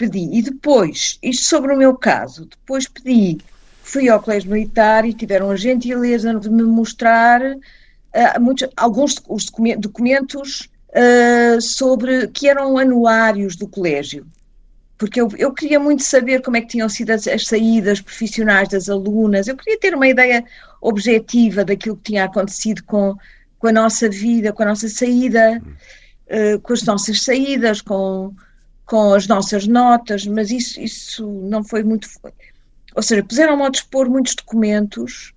pedi. E depois, isto sobre o meu caso, depois pedi, fui ao Colégio Militar e tiveram a gentileza de me mostrar uh, muitos, alguns os documentos uh, sobre que eram anuários do colégio. Porque eu, eu queria muito saber como é que tinham sido as, as saídas profissionais das alunas, eu queria ter uma ideia objetiva daquilo que tinha acontecido com, com a nossa vida, com a nossa saída, uh, com as nossas saídas, com, com as nossas notas, mas isso, isso não foi muito. Ou seja, puseram-me a dispor muitos documentos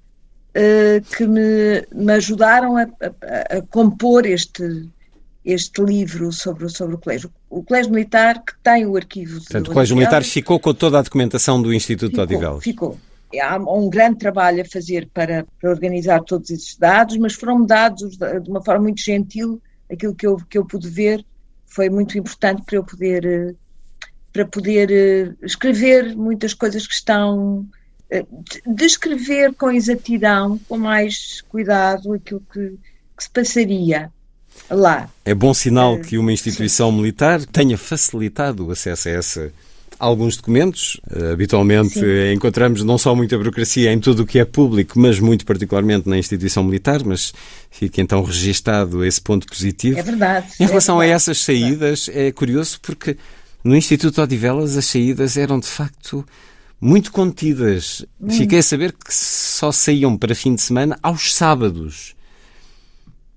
uh, que me, me ajudaram a, a, a, compor este, este livro sobre, sobre o colégio. O Colégio Militar, que tem o arquivo. Portanto, o Colégio Militar ficou com toda a documentação do Instituto ficou, Odivelas. Ficou. Há um grande trabalho a fazer para, para organizar todos esses dados, mas foram dados de uma forma muito gentil, aquilo que eu, que eu pude ver foi muito importante para eu poder eh, para poder eh, escrever muitas coisas que estão eh, descrever com exatidão, com mais cuidado aquilo que, que se passaria lá. É bom sinal que uma instituição Sim. militar tenha facilitado o acesso a essa alguns documentos. Habitualmente Sim. encontramos não só muita burocracia em tudo o que é público, mas muito particularmente na instituição militar, mas fica então registado esse ponto positivo. É verdade. Em relação é verdade. a essas saídas, é curioso porque no Instituto Odivelas as saídas eram de facto muito contidas. Hum. Fiquei a saber que só saíam para fim de semana aos sábados.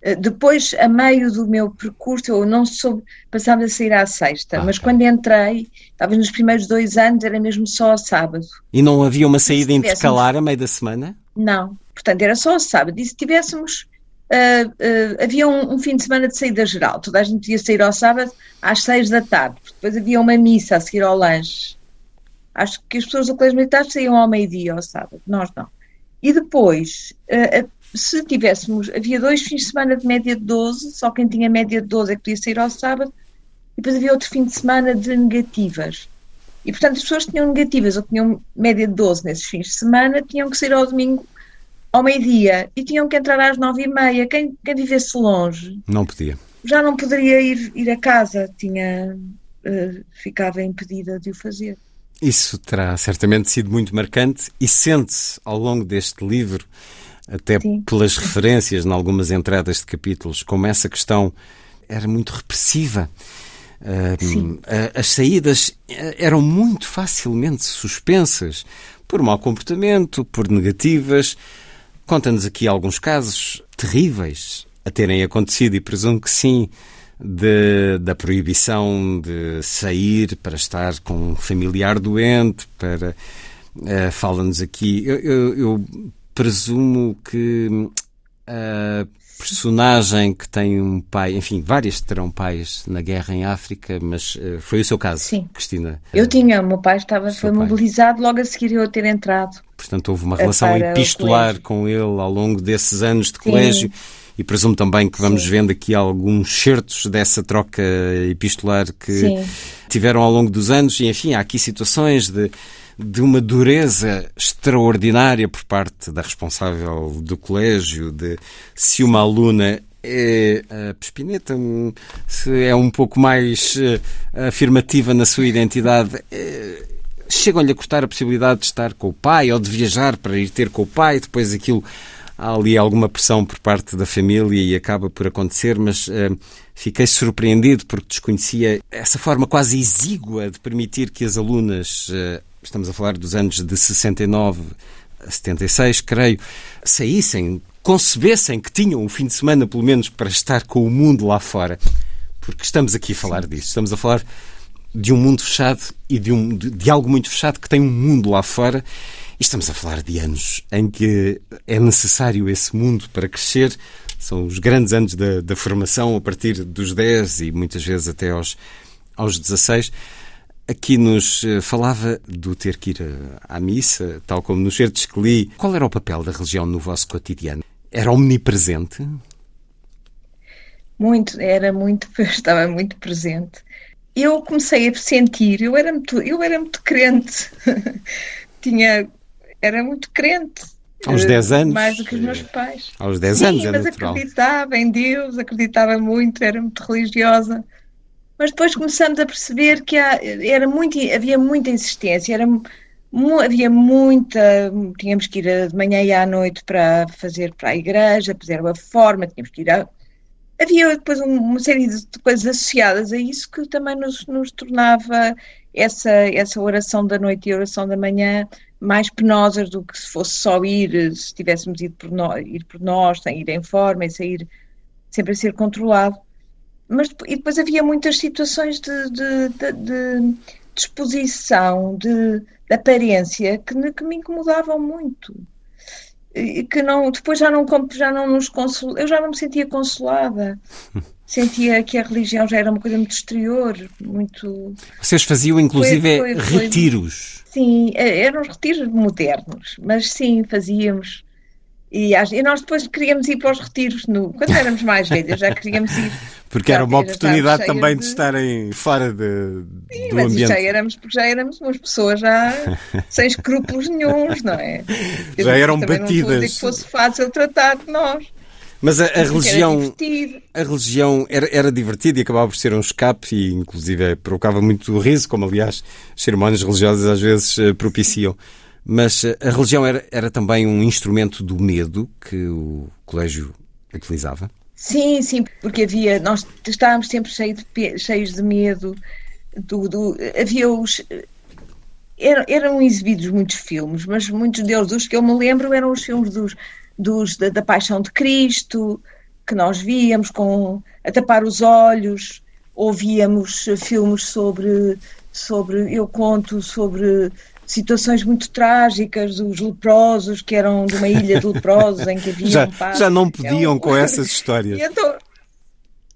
Eh, depois, a meio do meu percurso, eu não soube, passava a sair à sexta, ah, mas quando entrei, estava nos primeiros dois anos, era mesmo só a sábado. E não havia uma saída intercalar a meio da semana? Não, portanto era só a sábado. E se tivéssemos, uh, uh, havia um, um, fim de semana de saída geral, toda a gente podia sair ao sábado às seis da tarde, depois havia uma missa a seguir ao lanche. Acho que as pessoas do colégio militar saíam ao meio-dia ao sábado, nós não. E depois, uh, se tivéssemos, havia dois fins de semana de média de 12, só quem tinha média de 12 é que podia sair ao sábado, e depois havia outro fim de semana de negativas. E, portanto, as pessoas que tinham negativas ou tinham média de 12 nesses fins de semana tinham que sair ao domingo ao meio-dia e tinham que entrar às nove e meia. Quem, quem vivesse longe... Não podia. Já não poderia ir, ir a casa, tinha, uh, ficava impedida de o fazer. Isso terá certamente sido muito marcante e sente-se ao longo deste livro até Sim. pelas referências em algumas entradas de capítulos, como essa questão era muito repressiva. Uh, as saídas eh, eram muito facilmente suspensas por mau comportamento, por negativas. Conta-nos aqui alguns casos terríveis a terem acontecido e presumo que sim, de, da proibição de sair para estar com um familiar doente, para. Uh, Fala-nos aqui. Eu, eu, eu presumo que uh, personagem que tem um pai, enfim, várias terão pais na guerra em África, mas uh, foi o seu caso, Sim. Cristina. Eu tinha, o meu pai estava, foi pai. mobilizado logo a seguir eu ter entrado. Portanto, houve uma relação epistolar com ele ao longo desses anos de colégio e presumo também que vamos Sim. vendo aqui alguns certos dessa troca epistolar que Sim. tiveram ao longo dos anos e, enfim, há aqui situações de, de uma dureza extraordinária por parte da responsável do colégio, de se uma aluna é a Pespineta, se é um pouco mais eh, afirmativa na sua identidade, eh, chegam-lhe a cortar a possibilidade de estar com o pai ou de viajar para ir ter com o pai, depois aquilo há ali alguma pressão por parte da família e acaba por acontecer, mas eh, fiquei surpreendido porque desconhecia essa forma quase exígua de permitir que as alunas, eh, estamos a falar dos anos de 69 a 76, creio, saíssem, concebessem que tinham o fim de semana, pelo menos, para estar com o mundo lá fora. Porque estamos aqui a falar disso. Estamos a falar de um mundo fechado e de, um, de algo muito fechado que tem um mundo lá fora. E estamos a falar de anos em que é necessário esse mundo para crescer. São os grandes anos da, da formação, a partir dos 10 e muitas vezes até aos, aos 16. Aqui nos eh, falava do ter que ir à, à missa, tal como nos certos que li. Qual era o papel da religião no vosso cotidiano? Era omnipresente? Muito, era muito, estava muito presente. Eu comecei a sentir, eu era muito, eu era muito crente. Tinha, era muito crente. Aos Eh, 10 anos? Mais do que os meus pais. Aos 10 Sim, anos é mas natural. acreditava em Deus, acreditava muito, era muito religiosa. Mas depois começamos a perceber que há- era muito, havia muita insistência, era, mu- havia muita, tínhamos que ir de manhã e à noite para fazer para a igreja, era uma forma, tínhamos que ir a, havia depois um- uma série de coisas associadas a isso que também nos, nos tornava essa, essa oração da noite e a oração da manhã mais penosas do que se fosse só ir, se tivéssemos ido por nós, ir por nós, sem ir em forma e sair sempre a ser controlado. Mas e depois havia muitas situações de, de, de, de disposição, de, aparência que, me- que me incomodavam muito. E que não, depois já não, já não nos consol, eu já não me sentia consolada. Sentia que a religião já era uma coisa muito exterior, muito. Vocês faziam inclusive Foi- foi- foi- retiros. Sim, eh, eram os retiros modernos, mas sim, fazíamos. E, e nós depois queríamos ir para os retiros, no, quando éramos mais velhos, já queríamos ir. Porque Já era uma oportunidade também de... de- estarem fora de, Sim, do mas ambiente. já éramos, porque já éramos umas pessoas já sem escrúpulos nenhuns, não é? Eu Já eram também Não batidas. que fosse fácil tratar de nós. Mas a, a religião, a religião era, era divertida e acabava por ser um escape e inclusive provocava muito riso, como aliás as cerimónias religiosas às vezes eh, propiciam. Mas eh, a religião era, era também um instrumento do medo que o colégio utilizava. Sim, sim, porque havia, nós estávamos sempre cheios de, cheios de medo, do, do- havia os, eram, eram exibidos muitos filmes, mas muitos deles, os que eu me lembro, eram os filmes dos, dos, da, da Paixão de Cristo, que nós víamos com, a tapar os olhos, ouvíamos eh, filmes sobre, sobre, eu conto sobre situações muito trágicas dos leprosos, que eram de uma ilha de leprosos, em que havia Já, um padre- já não é podiam um- com essas histórias. e, então,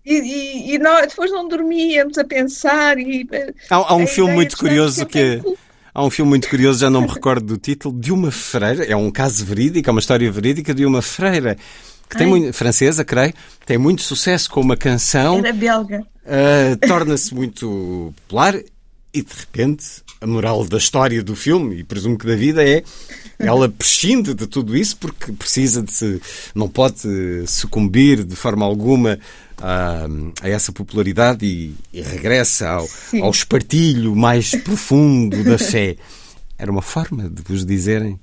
e, e- e nós depois não dormíamos a pensar e Há, há um filme muito curioso que culto. Há um filme muito curioso, já não me recordo do título, de uma freira, é um caso verídico, é uma história verídica de uma freira que tem muito, francesa, creio, tem muito sucesso com uma canção, era belga. uh, torna-se muito popular e de repente a moral da história do filme, e presumo que da vida, é ela prescinde de tudo isso porque precisa de se, não pode sucumbir de forma alguma a, a essa popularidade e, e regressa ao, Sim. ao espartilho mais profundo da fé. Era uma forma de vos dizerem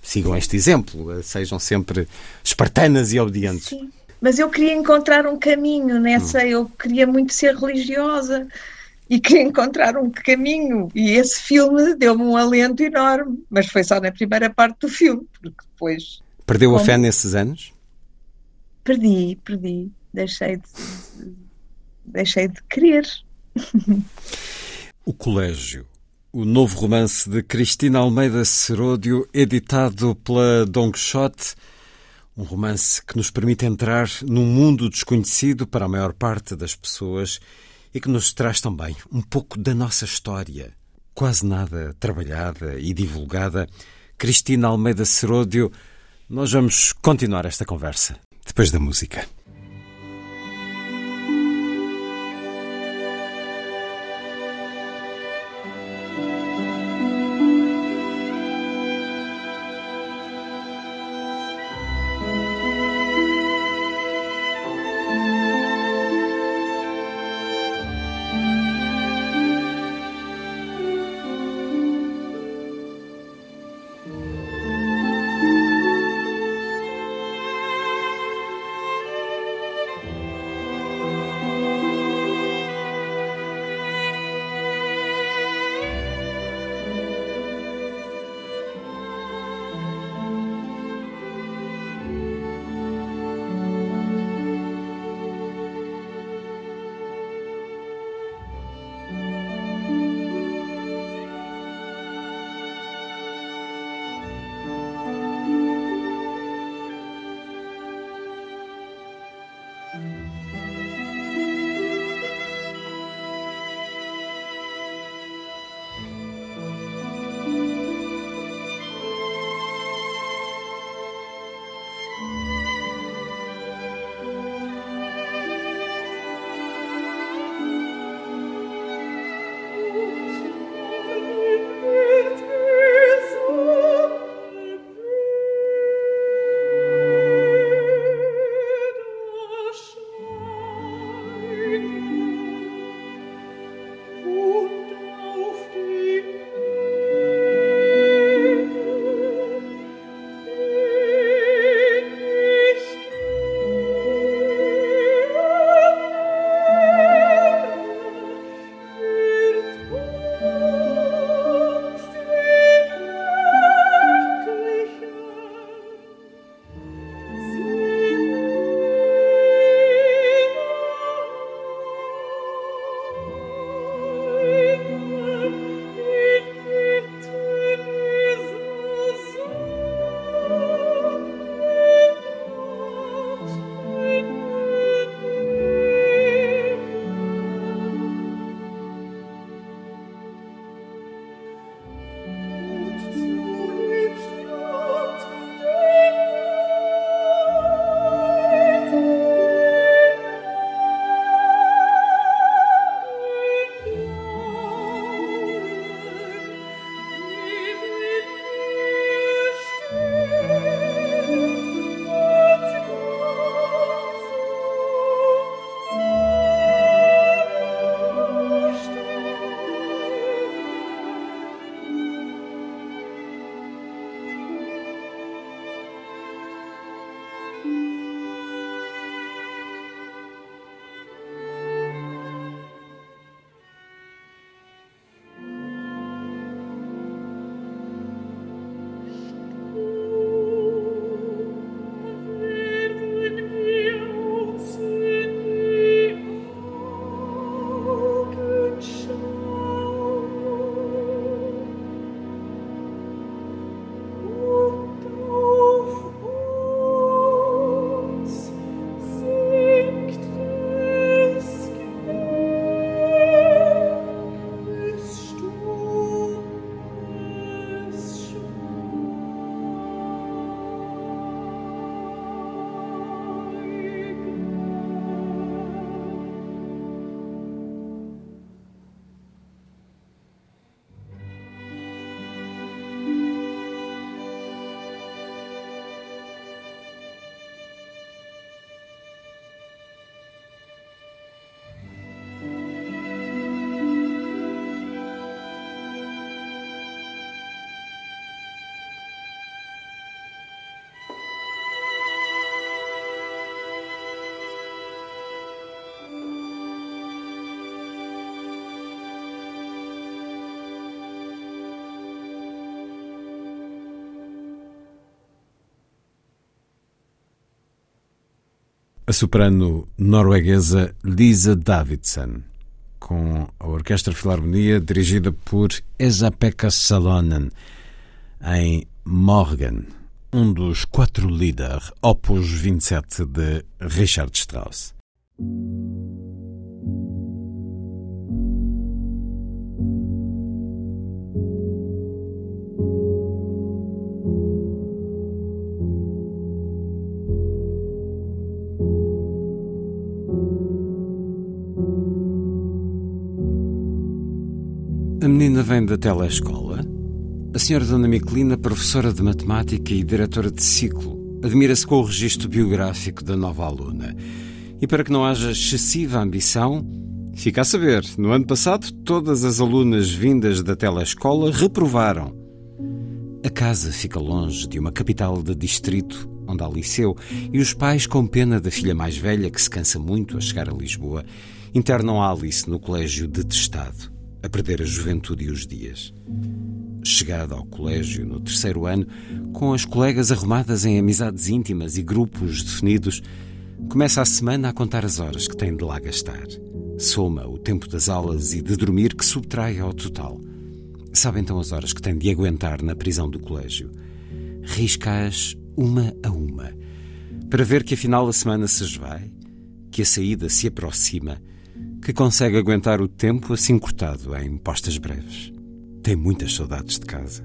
sigam este exemplo, sejam sempre espartanas e obedientes. Sim. Mas eu queria encontrar um caminho nessa, Hum. eu queria muito ser religiosa e queria encontrar um caminho. E esse filme deu-me um alento enorme, mas foi só na primeira parte do filme, porque depois Perdeu a Como? fé nesses anos? perdi, perdi, deixei de, deixei de querer. O Colégio. O novo romance de Cristina Almeida Seródio, editado pela Don Quixote. Um romance que nos permite entrar num mundo desconhecido para a maior parte das pessoas e que nos traz também um pouco da nossa história, quase nada trabalhada e divulgada. Cristina Almeida Seródio, nós vamos continuar esta conversa depois da música. A soprano norueguesa Lisa Davidson, com a Orquestra Filarmonia dirigida por Esa-Pekka Salonen, em Morgan, um dos quatro líderes, Opus 27 de Richard Strauss. Vem da telescola. A senhora Dona Miquelina, professora de matemática e diretora de ciclo, admira-se com o registro biográfico da nova aluna. E para que não haja excessiva ambição, fica a saber, no ano passado todas as alunas vindas da telescola reprovaram. A casa fica longe de uma capital de distrito onde há liceu, e os pais, com pena da filha mais velha, que se cansa muito a chegar a Lisboa, internam Alice no colégio detestado a perder a juventude e os dias. Chegada ao colégio no terceiro ano, com as colegas arrumadas em amizades íntimas e grupos definidos, começa a semana a contar as horas que tem de lá gastar. Soma o tempo das aulas e de dormir que subtrai ao total. Sabe então as horas que tem de aguentar na prisão do colégio. Risca-as uma a uma, para ver que afinal a semana se esvai, que a saída se aproxima que consegue aguentar o tempo assim cortado em postas breves. Tem muitas saudades de casa.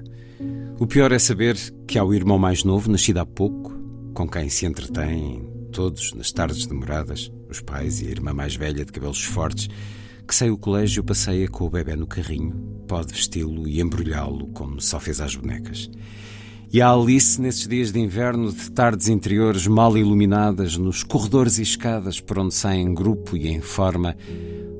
O pior é saber que há o irmão mais novo, nascido há pouco, com quem se entretém todos nas tardes demoradas, os pais e a irmã mais velha de cabelos fortes, que sai o colégio passeia com o bebê no carrinho, pode vesti-lo e embrulhá-lo como só fez às bonecas. E a Alice, nesses dias de inverno, de tardes interiores mal iluminadas, nos corredores e escadas por onde sai em grupo e em forma,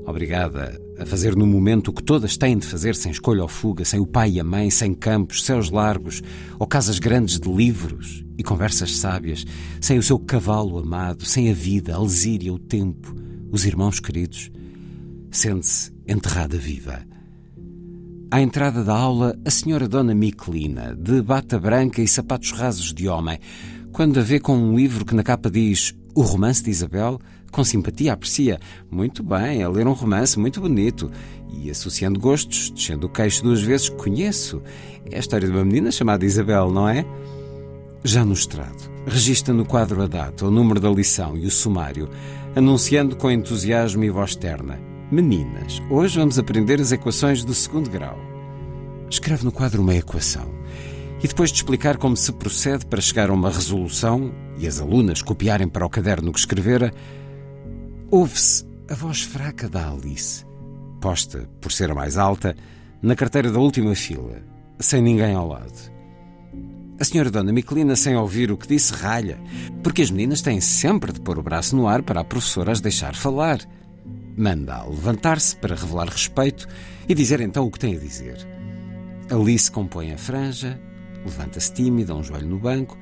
obrigada a fazer no momento o que todas têm de fazer sem escolha ou fuga, sem o pai e a mãe, sem campos, céus largos ou casas grandes de livros e conversas sábias, sem o seu cavalo amado, sem a vida, a lesíria, o tempo, os irmãos queridos, sente-se enterrada viva à entrada da aula, a senhora Dona Miquelina, de bata branca e sapatos rasos de homem, quando a vê com um livro que na capa diz O Romance de Isabel, com simpatia aprecia. Muito bem, a ler um romance muito bonito. E associando gostos, descendo o queixo duas vezes, conheço. É a história de uma menina chamada Isabel, não é? Já no estrado, registra no quadro a data, o número da lição e o sumário, anunciando com entusiasmo e voz terna. Meninas, hoje vamos aprender as equações do segundo grau. Escreve no quadro uma equação e depois de explicar como se procede para chegar a uma resolução e as alunas copiarem para o caderno que escrevera, ouve-se a voz fraca da Alice, posta, por ser a mais alta, na carteira da última fila, sem ninguém ao lado. A senhora Dona Miquelina, sem ouvir o que disse, ralha, porque as meninas têm sempre de pôr o braço no ar para a professora as deixar falar manda-a levantar-se para revelar respeito e dizer então o que tem a dizer. Alice compõe a franja, levanta-se tímida, um joelho no banco,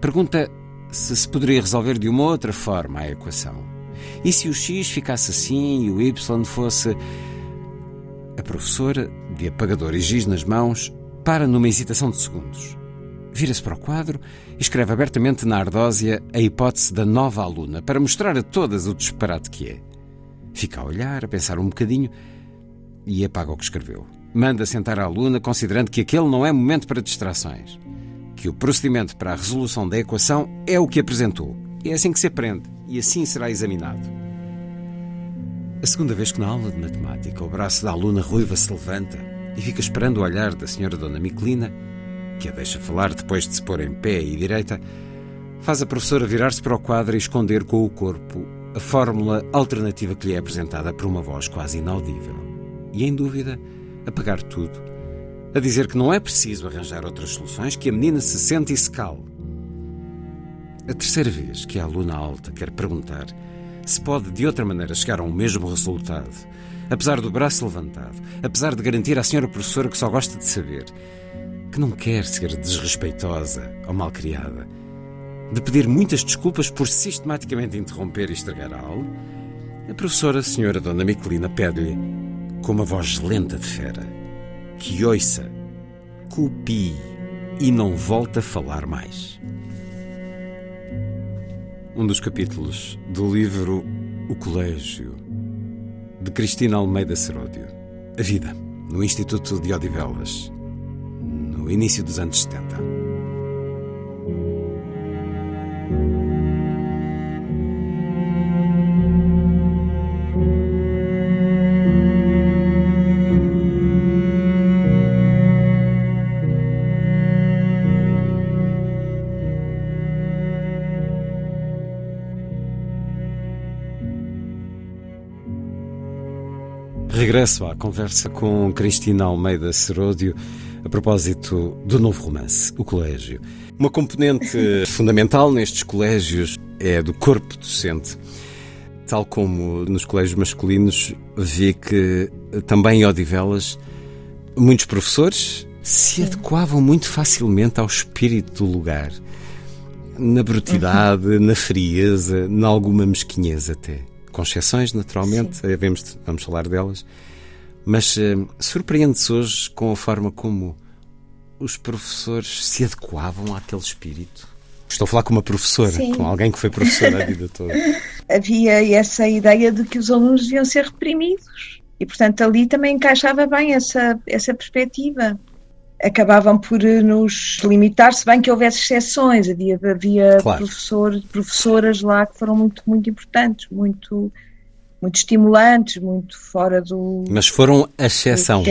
pergunta se se poderia resolver de uma outra forma a equação. E se o x ficasse assim e o y fosse. A professora, de apagador e giz nas mãos, para numa hesitação de segundos. Vira-se para o quadro e escreve abertamente na ardósia a hipótese da nova aluna para mostrar a todas o disparate que é. Fica a olhar, a pensar um bocadinho e apaga o que escreveu. Manda sentar a aluna, considerando que aquele não é momento para distrações. Que o procedimento para a resolução da equação é o que apresentou. É assim que se aprende e assim será examinado. A segunda vez que na aula de matemática o braço da aluna ruiva se levanta e fica esperando o olhar da senhora Dona Miquelina, que a deixa falar depois de se pôr em pé e direita, faz a professora virar-se para o quadro e esconder com o corpo a fórmula alternativa que lhe é apresentada por uma voz quase inaudível. E, em dúvida, apagar tudo, a dizer que não é preciso arranjar outras soluções, que a menina se sente e se cale. A terceira vez que a aluna alta quer perguntar se pode de outra maneira chegar a um mesmo resultado, apesar do braço levantado, apesar de garantir à senhora professora que só gosta de saber, que não quer ser desrespeitosa ou malcriada, de pedir muitas desculpas por sistematicamente interromper e estragar a aula, a professora, a senhora Dona Miquelina, pede-lhe, com uma voz lenta de fera, que ouça, copie e não volte a falar mais. Um dos capítulos do livro O Colégio, de Cristina Almeida Seródio. A vida, no Instituto de Odivelas, no início dos anos 70. Regresso à conversa com Cristina Almeida Seródio a propósito do novo romance, O Colégio. Uma componente fundamental nestes colégios é a do corpo docente. Tal como nos colégios masculinos, vê que também em Odivelas muitos professores se adequavam muito facilmente ao espírito do lugar, na brutidade, uhum. na frieza, na alguma mesquinhez até com exceções, naturalmente, vamos, vamos falar delas, mas uh, surpreende-se hoje com a forma como os professores se adequavam àquele espírito. Estou a falar com uma professora, Sim. com alguém que foi professora a vida toda. Havia essa ideia de que os alunos deviam ser reprimidos. E, portanto, ali também encaixava bem essa, essa perspectiva acabavam por eh, nos limitar, se bem que houvesse exceções, havia, havia claro. professor, professoras lá que foram muito, muito importantes, muito, muito estimulantes, muito fora do. Mas foram a exceção.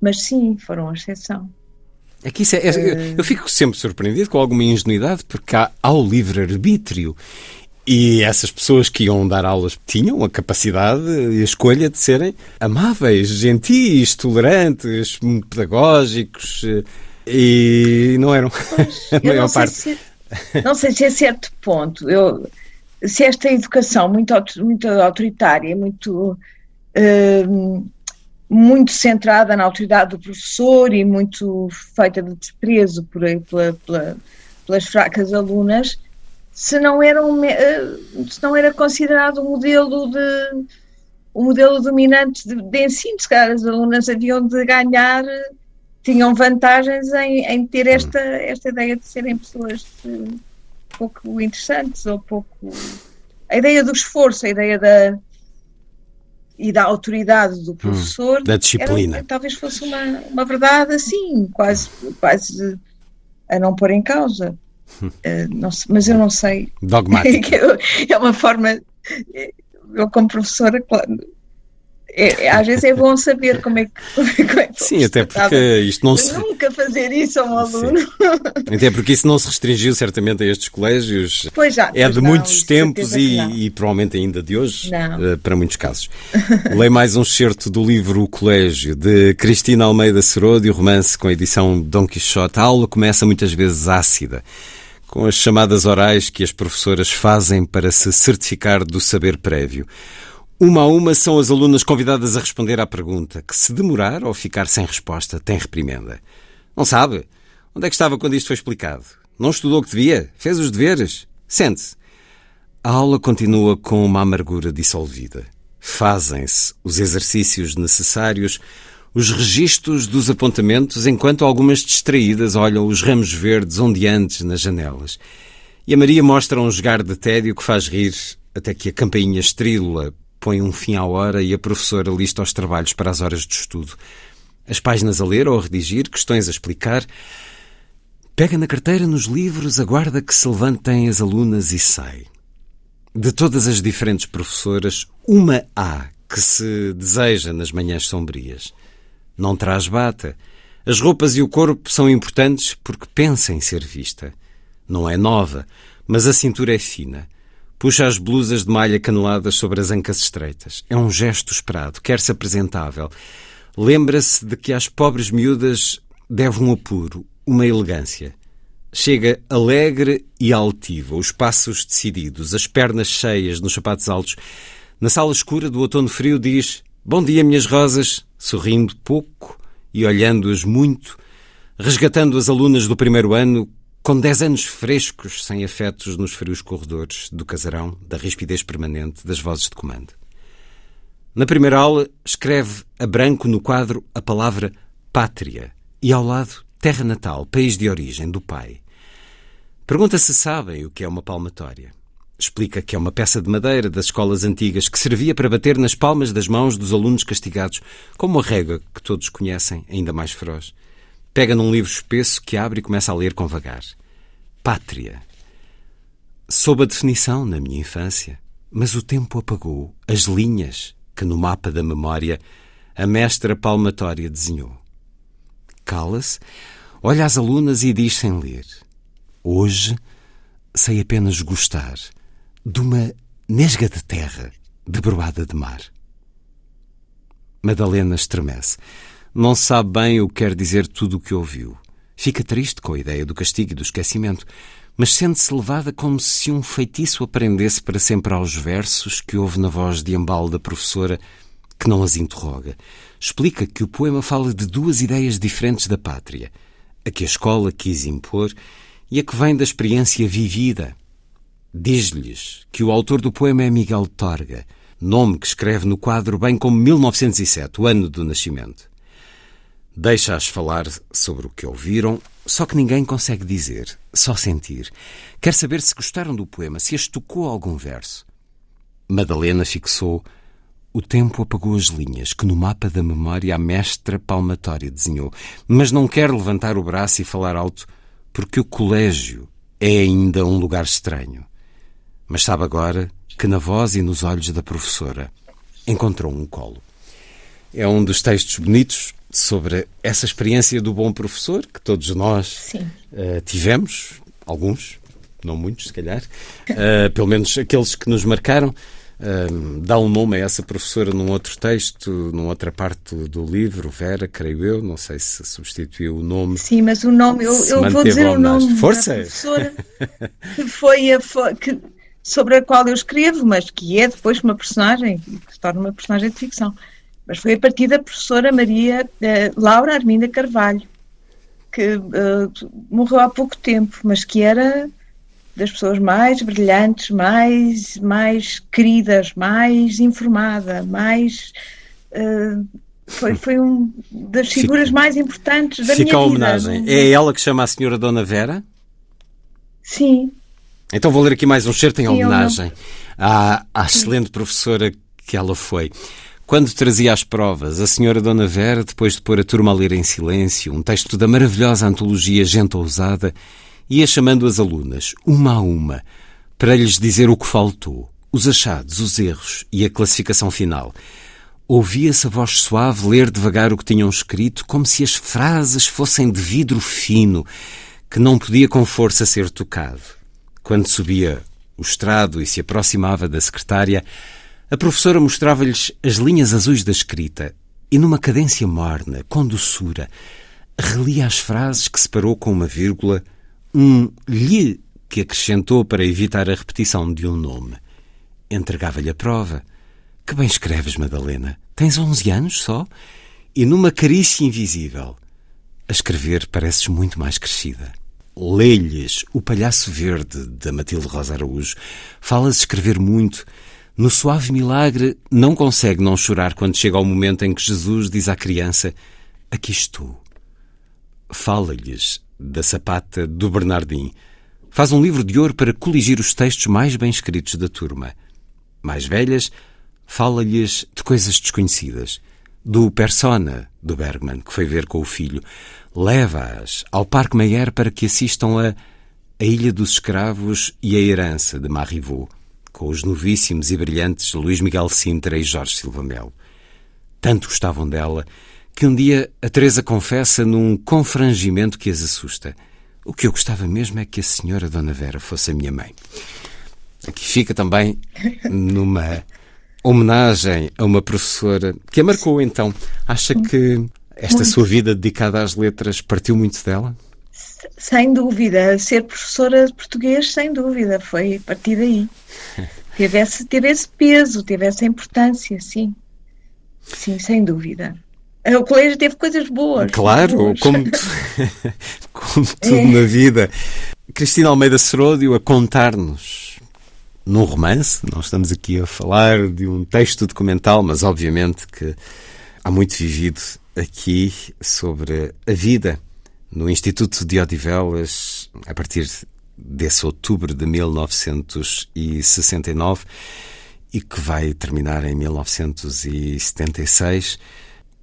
Mas sim, foram a exceção. É que isso é, é, eu, fico sempre surpreendido com alguma ingenuidade, porque há, há o livre-arbítrio e essas pessoas que iam dar aulas tinham a capacidade e a escolha de serem amáveis, gentis, tolerantes, pedagógicos e não eram pois, a maior parte. Se, não sei se a certo ponto, eu, se esta educação muito, muito autoritária, muito, uh, muito centrada na autoridade do professor e muito feita de desprezo por, pela, pela, pelas fracas alunas se não era, um, eh, se não era considerado um modelo de um modelo dominante de, de ensino, se calhar as alunas haviam de ganhar, tinham vantagens em, em ter esta, esta ideia de serem pessoas eh, pouco interessantes ou pouco. A ideia do esforço, a ideia da. e da autoridade do hum, professor. Hum, da disciplina. Era, talvez fosse uma, uma verdade assim, quase, quase a não pôr em causa. Uh, não, mas eu não sei. Dogmático. é uma forma. Eu, como professora, claro, é, é, às vezes é bom saber como é que. Como é que Sim, até porque isto não se. Nunca fazer isso a um aluno. Sim. Até porque isso não se restringiu certamente a estes colégios. Pois já. É de não, muitos tempos e, e, provavelmente ainda de hoje, uh, para muitos casos. Leio mais um excerto do livro O Colégio, de Cristina Almeida Seródio, romance com a edição Dom Quixote. A aula começa muitas vezes ácida com as chamadas orais que as professoras fazem para se certificar do saber prévio. Uma a uma são as alunas convidadas a responder à pergunta, que se demorar ou ficar sem resposta, tem reprimenda. Não sabe? Onde é que estava quando isto foi explicado? Não estudou o que devia? Fez os deveres? Sente-se. A aula continua com uma amargura dissolvida. Fazem-se os exercícios necessários os registros dos apontamentos enquanto algumas distraídas olham os ramos verdes ondeantes nas janelas. E a Maria mostra um jogar de tédio que faz rir até que a campainha estrídula põe um fim à hora e a professora lista os trabalhos para as horas de estudo. As páginas a ler ou a redigir, questões a explicar. Pega na carteira nos livros, aguarda que se levantem as alunas e sai. De todas as diferentes professoras, uma há que se deseja nas manhãs sombrias. Não traz bata. As roupas e o corpo são importantes porque pensa em ser vista. Não é nova, mas a cintura é fina. Puxa as blusas de malha caneladas sobre as ancas estreitas. É um gesto esperado, quer-se apresentável. Lembra-se de que às pobres miúdas deve um apuro, uma elegância. Chega alegre e altiva, os passos decididos, as pernas cheias nos sapatos altos. Na sala escura do outono frio diz: Bom dia, minhas rosas sorrindo pouco e olhando-as muito, resgatando as alunas do primeiro ano com dez anos frescos, sem afetos nos frios corredores do casarão, da rispidez permanente das vozes de comando. Na primeira aula, escreve a branco no quadro a palavra pátria e ao lado terra natal, país de origem do pai. Pergunta se sabem o que é uma palmatória. Explica que é uma peça de madeira das escolas antigas que servia para bater nas palmas das mãos dos alunos castigados, como a régua que todos conhecem, ainda mais feroz. Pega num livro espesso que abre e começa a ler com vagar. Pátria. Sob a definição na minha infância, mas o tempo apagou as linhas que no mapa da memória a mestra palmatória desenhou. Cala-se, olha as alunas e diz sem ler: Hoje sei apenas gostar de uma nesga de terra debruada de mar. Madalena estremece. Não sabe bem o que quer dizer tudo o que ouviu. Fica triste com a ideia do castigo e do esquecimento, mas sente-se levada como se um feitiço aprendesse para sempre aos versos que ouve na voz de embalo da professora, que não as interroga. Explica que o poema fala de duas ideias diferentes da pátria: a que a escola quis impor e a que vem da experiência vivida. Diz-lhes que o autor do poema é Miguel Torga, nome que escreve no quadro bem como 1907, o ano do nascimento. Deixa-as falar sobre o que ouviram, só que ninguém consegue dizer, só sentir. Quer saber se gostaram do poema, se as tocou algum verso. Madalena fixou. O tempo apagou as linhas que no mapa da memória a mestra palmatória desenhou, mas não quer levantar o braço e falar alto, porque o colégio é ainda um lugar estranho. Mas sabe agora que na voz e nos olhos da professora encontrou um colo. É um dos textos bonitos sobre essa experiência do bom professor que todos nós uh, tivemos, alguns, não muitos, se calhar, uh, pelo menos aqueles que nos marcaram. Uh, dá um nome a essa professora num outro texto, numa outra parte do livro, Vera, creio eu, não sei se substituiu o nome. Sim, mas o nome, eu, eu vou dizer o nome Força. da professora que foi a que, sobre a qual eu escrevo, mas que é depois uma personagem, que se torna uma personagem de ficção. Mas foi a partir da professora Maria uh, Laura Arminda Carvalho, que uh, morreu há pouco tempo, mas que era das pessoas mais brilhantes, mais, mais queridas, mais informada, mais. Uh, foi, foi um das figuras Fica, mais importantes da Fica minha a homenagem. vida. É ela que chama a senhora Dona Vera? Sim. Então vou ler aqui mais um certo em Sim, homenagem à, à excelente professora que ela foi. Quando trazia as provas, a senhora Dona Vera, depois de pôr a turma a ler em silêncio um texto da maravilhosa antologia Gente Ousada, ia chamando as alunas, uma a uma, para lhes dizer o que faltou, os achados, os erros e a classificação final. Ouvia-se a voz suave ler devagar o que tinham escrito, como se as frases fossem de vidro fino, que não podia com força ser tocado. Quando subia o estrado e se aproximava da secretária, a professora mostrava-lhes as linhas azuis da escrita e, numa cadência morna, com doçura, relia as frases que separou com uma vírgula, um lhe que acrescentou para evitar a repetição de um nome. Entregava-lhe a prova. Que bem escreves, Madalena. Tens onze anos só? E numa carícia invisível. A escrever pareces muito mais crescida. Lê-lhes O Palhaço Verde, da Matilde Rosa Araújo. Falas escrever muito no suave milagre, não consegue não chorar quando chega ao momento em que Jesus diz à criança: Aqui estou. Fala-lhes da sapata do Bernardim. Faz um livro de ouro para coligir os textos mais bem escritos da turma. Mais velhas, fala-lhes de coisas desconhecidas. Do Persona, do Bergman, que foi ver com o filho. Leva-as ao Parque Meyer para que assistam a A Ilha dos Escravos e a Herança, de Marivaux com os novíssimos e brilhantes Luís Miguel Sintra e Jorge Silva Melo. Tanto gostavam dela que um dia a Teresa confessa num confrangimento que as assusta. O que eu gostava mesmo é que a senhora Dona Vera fosse a minha mãe. Aqui fica também numa homenagem a uma professora que a marcou então. Acha que esta muito. sua vida dedicada às letras partiu muito dela? Sem dúvida. Ser professora de português, sem dúvida, foi a partir daí. teve, esse, teve esse peso, teve essa importância, sim. Sim, sem dúvida. O colégio teve coisas boas. Claro, boas. como, como tudo é. na vida. Cristina Almeida Seródio a contar-nos num romance, não estamos aqui a falar de um texto documental, mas obviamente que há muito vivido aqui sobre a vida no Instituto de Odivelas a partir desse outubro de 1969 e que vai terminar em 1976.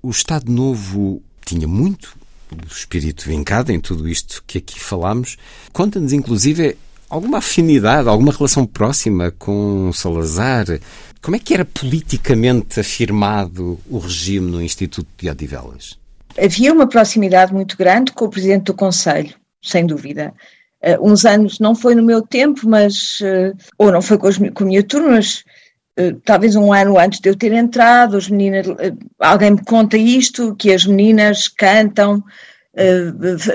O Estado Novo tinha muito o espírito vincado em tudo isto que aqui falamos. Conta-nos, inclusive, alguma afinidade, alguma relação próxima com Salazar. Como é que era politicamente afirmado o regime no Instituto de Odivelas? Havia uma proximidade muito grande com o Presidente do Conselho, sem dúvida. Uh, uns anos, não foi no meu tempo, mas, uh, ou não foi com, os, com a minha turma, mas talvez um ano antes de eu ter entrado, as meninas, alguém me conta isto, que as meninas cantam,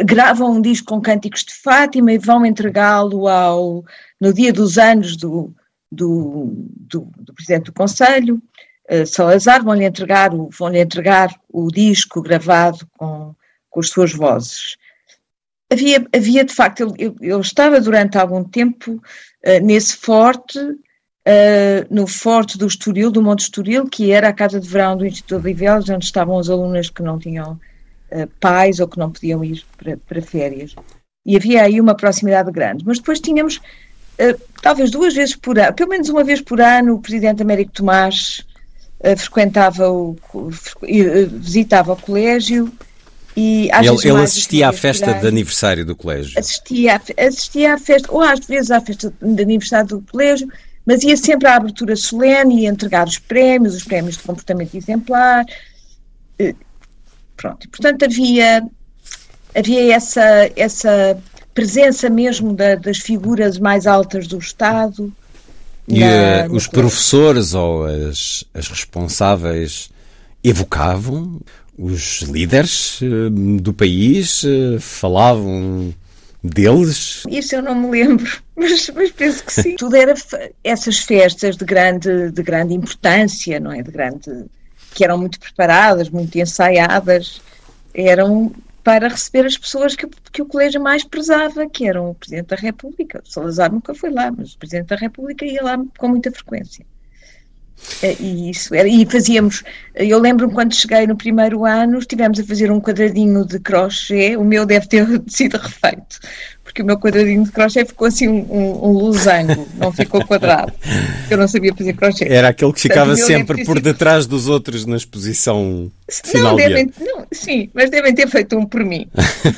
gravam um disco com cânticos de Fátima e vão entregá-lo ao no dia dos anos do, do, do, do Presidente do Conselho, Salazar, vão-lhe entregar, o, vão entregar o disco gravado com, com as suas vozes. Havia, havia de facto, eu, eu estava durante algum tempo uh, nesse forte, uh, no forte do Estoril, do Monte Estoril, que era a casa de verão do Instituto de Odivelas, onde estavam as alunas que não tinham uh, pais ou que não podiam ir para, para, férias. E havia aí uma proximidade grande. Mas depois tínhamos, talvez duas vezes por ano, pelo menos uma vez por ano, o presidente Américo Tomás frequentava o, visitava o colégio e ele, ele assistia à festa de aniversário do colégio. Assistia, assistia à festa, ou às vezes à festa de aniversário do colégio, mas ia sempre à abertura solene e entregar os prémios, os prémios de comportamento exemplar. Eh, pronto, portanto havia, havia essa, essa presença mesmo da, das figuras mais altas do Estado. E na, uh, os professores ou as, as responsáveis evocavam os líderes eh, do país eh, falavam deles? Isso eu não me lembro, mas, mas penso que sim. Tudo era essas festas de grande, de grande importância, não é? De grande, que eram muito preparadas, muito ensaiadas, eram para receber as pessoas que, que o colégio mais prezava, que eram o Presidente da República. O Salazar nunca foi lá, mas o Presidente da República ia lá com muita frequência. É, e isso era, e fazíamos, eu lembro-me quando cheguei no primeiro ano, estivemos a fazer um quadradinho de crochê, o meu deve ter sido refeito, porque o meu quadradinho de crochê ficou assim um, um, um losango, não ficou quadrado, eu não sabia fazer crochê. Era aquele que ficava sempre por detrás dos outros na exposição final não, devem, não, Sim, mas devem ter feito um por mim.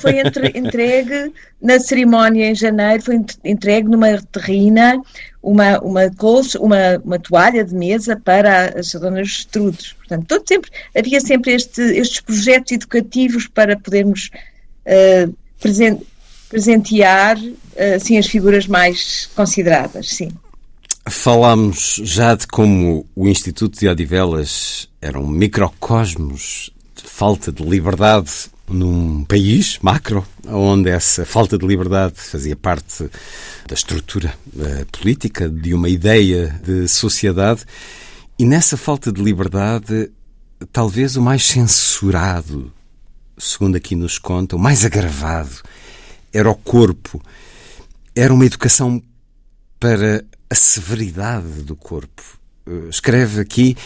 Foi entre, entregue na cerimónia em janeiro, foi entregue numa terrina uma, uma, colcha, uma, uma toalha de mesa para as donas estrudos. Portanto, todo sempre, havia sempre este, estes projetos educativos para podermos uh, presentear assim, as figuras mais consideradas, sim. Falámos já de como o Instituto de Odivelas era um microcosmos de falta de liberdade num país macro, onde essa falta de liberdade fazia parte da estrutura uh, política, de uma ideia de sociedade, e nessa falta de liberdade, talvez o mais censurado, segundo aqui nos conta, o mais agravado, era o corpo. Era uma educação para a severidade do corpo. Uh, escreve aqui: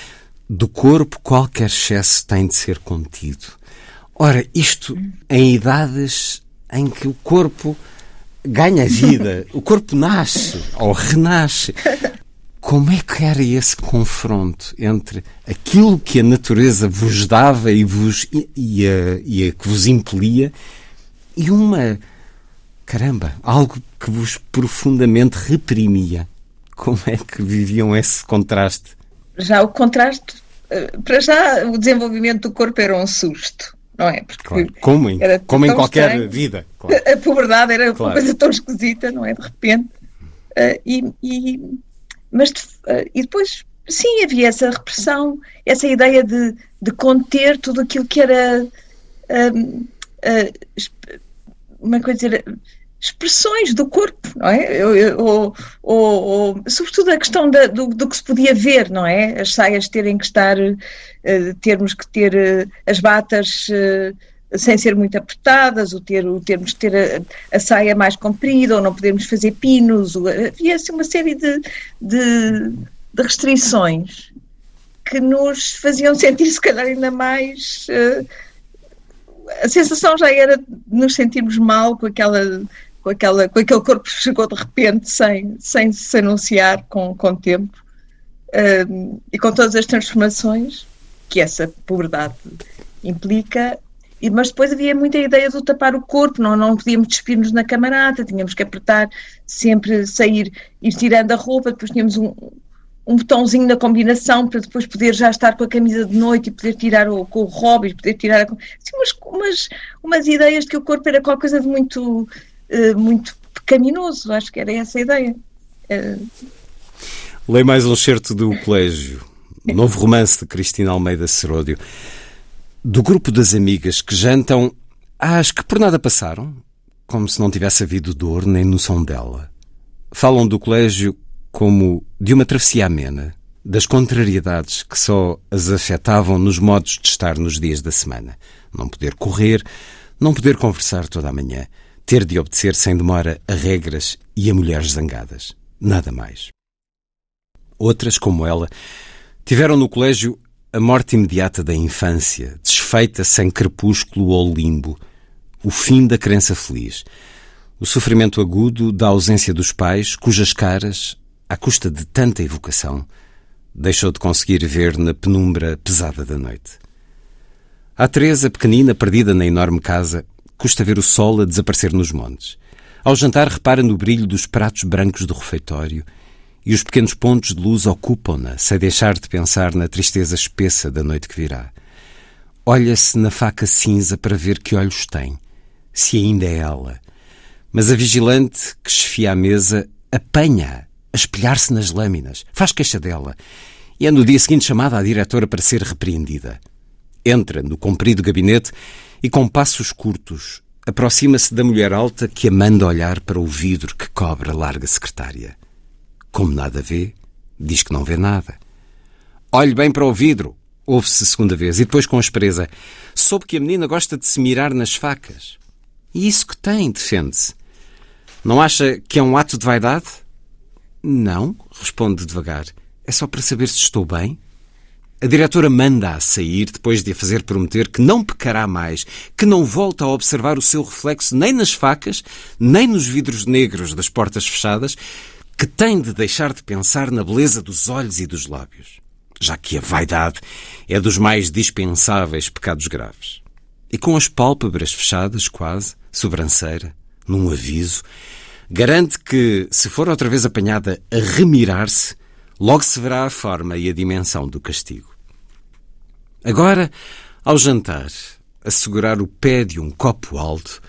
do corpo qualquer excesso tem de ser contido. Ora, isto em idades em que o corpo ganha vida, o corpo nasce ou renasce. Como é que era esse confronto entre aquilo que a natureza vos dava e, vos, e, e, a, e a que vos impelia e uma, caramba, algo que vos profundamente reprimia? Como é que viviam esse contraste? Já o contraste, eh, para já o desenvolvimento do corpo era um susto não é? Porque claro. como em, como em qualquer estranho. vida. Claro. A puberdade era claro. uma coisa tão esquisita, não é? De repente. Uh, e, e, mas, uh, e depois, sim, havia essa repressão, essa ideia de, de conter tudo aquilo que era. Uh, uma coisa expressões do corpo, não é? Ou, ou, ou sobretudo a questão da, do, do, que se podia ver, não é? As saias terem que estar, uh, termos que ter uh, as batas uh, sem ser muito apertadas, ou ter, o termos que ter a, a, saia mais comprida, ou não podermos fazer pinos, ou, havia assim uma série de, de, de, restrições que nos faziam sentir se calhar ainda mais a sensação já era de nos sentirmos mal com aquela com, aquela, com aquele corpo que chegou de repente sem, sem se anunciar com, com tempo um, e com todas as transformações que essa pobreza implica. E, mas depois havia muita ideia do tapar o corpo, não, não podíamos despir-nos na camarada, tínhamos que apertar, sempre sair, ir tirando a roupa, depois tínhamos um, um botãozinho na combinação para depois poder já estar com a camisa de noite e poder tirar o, com o hobby, poder tirar a, assim, umas, umas, umas ideias de que o corpo era qualquer coisa de muito uh, muito pecaminoso, acho que era essa a ideia. Uh... Leio mais um certo do Colégio, novo romance de Cristina Almeida Seródio. Do grupo das amigas que jantam, às que por nada passaram, como se não tivesse havido dor nem noção dela. Falam do colégio como de uma travessia amena, das contrariedades que só as afetavam nos modos de estar nos dias da semana. Não poder correr, não poder conversar toda a manhã, ter de obedecer sem demora a regras e a mulheres zangadas. Nada mais. Outras, como ela, tiveram no colégio a morte imediata da infância, desfeita sem crepúsculo ou limbo, o fim da crença feliz, o sofrimento agudo da ausência dos pais, cujas caras, à custa de tanta evocação, deixou de conseguir ver na penumbra pesada da noite. À Teresa, pequenina, perdida na enorme casa, custa ver o sol a desaparecer nos montes. Ao jantar, repara no brilho dos pratos brancos do refeitório e os pequenos pontos de luz ocupam-na, sem deixar de pensar na tristeza espessa da noite que virá. Olha-se na faca cinza para ver que olhos tem, se ainda é ela. Mas a vigilante que chefia a mesa apanha-a a espelhar-se nas lâminas, faz queixa dela e é no dia seguinte chamada à diretora para ser repreendida. Entra no comprido gabinete e, com passos curtos, aproxima-se da mulher alta que a manda olhar para o vidro que cobre a larga secretária. Como nada vê, diz que não vê nada. Olhe bem para o vidro, ouve-se segunda vez, e depois com aspereza. Soube que a menina gosta de se mirar nas facas. E isso que tem, defende-se. Não acha que é um ato de vaidade? Não, responde devagar. É só para saber se estou bem. A diretora manda-a sair depois de a fazer prometer que não pecará mais, que não volta a observar o seu reflexo nem nas facas, nem nos vidros negros das portas fechadas, que tem de deixar de pensar na beleza dos olhos e dos lábios, já que a vaidade é dos mais dispensáveis pecados graves. E com as pálpebras fechadas, quase, sobranceira, num aviso, garante que, se for outra vez apanhada a remirar-se, logo se verá a forma e a dimensão do castigo. Agora, ao jantar, a segurar o pé de um copo alto,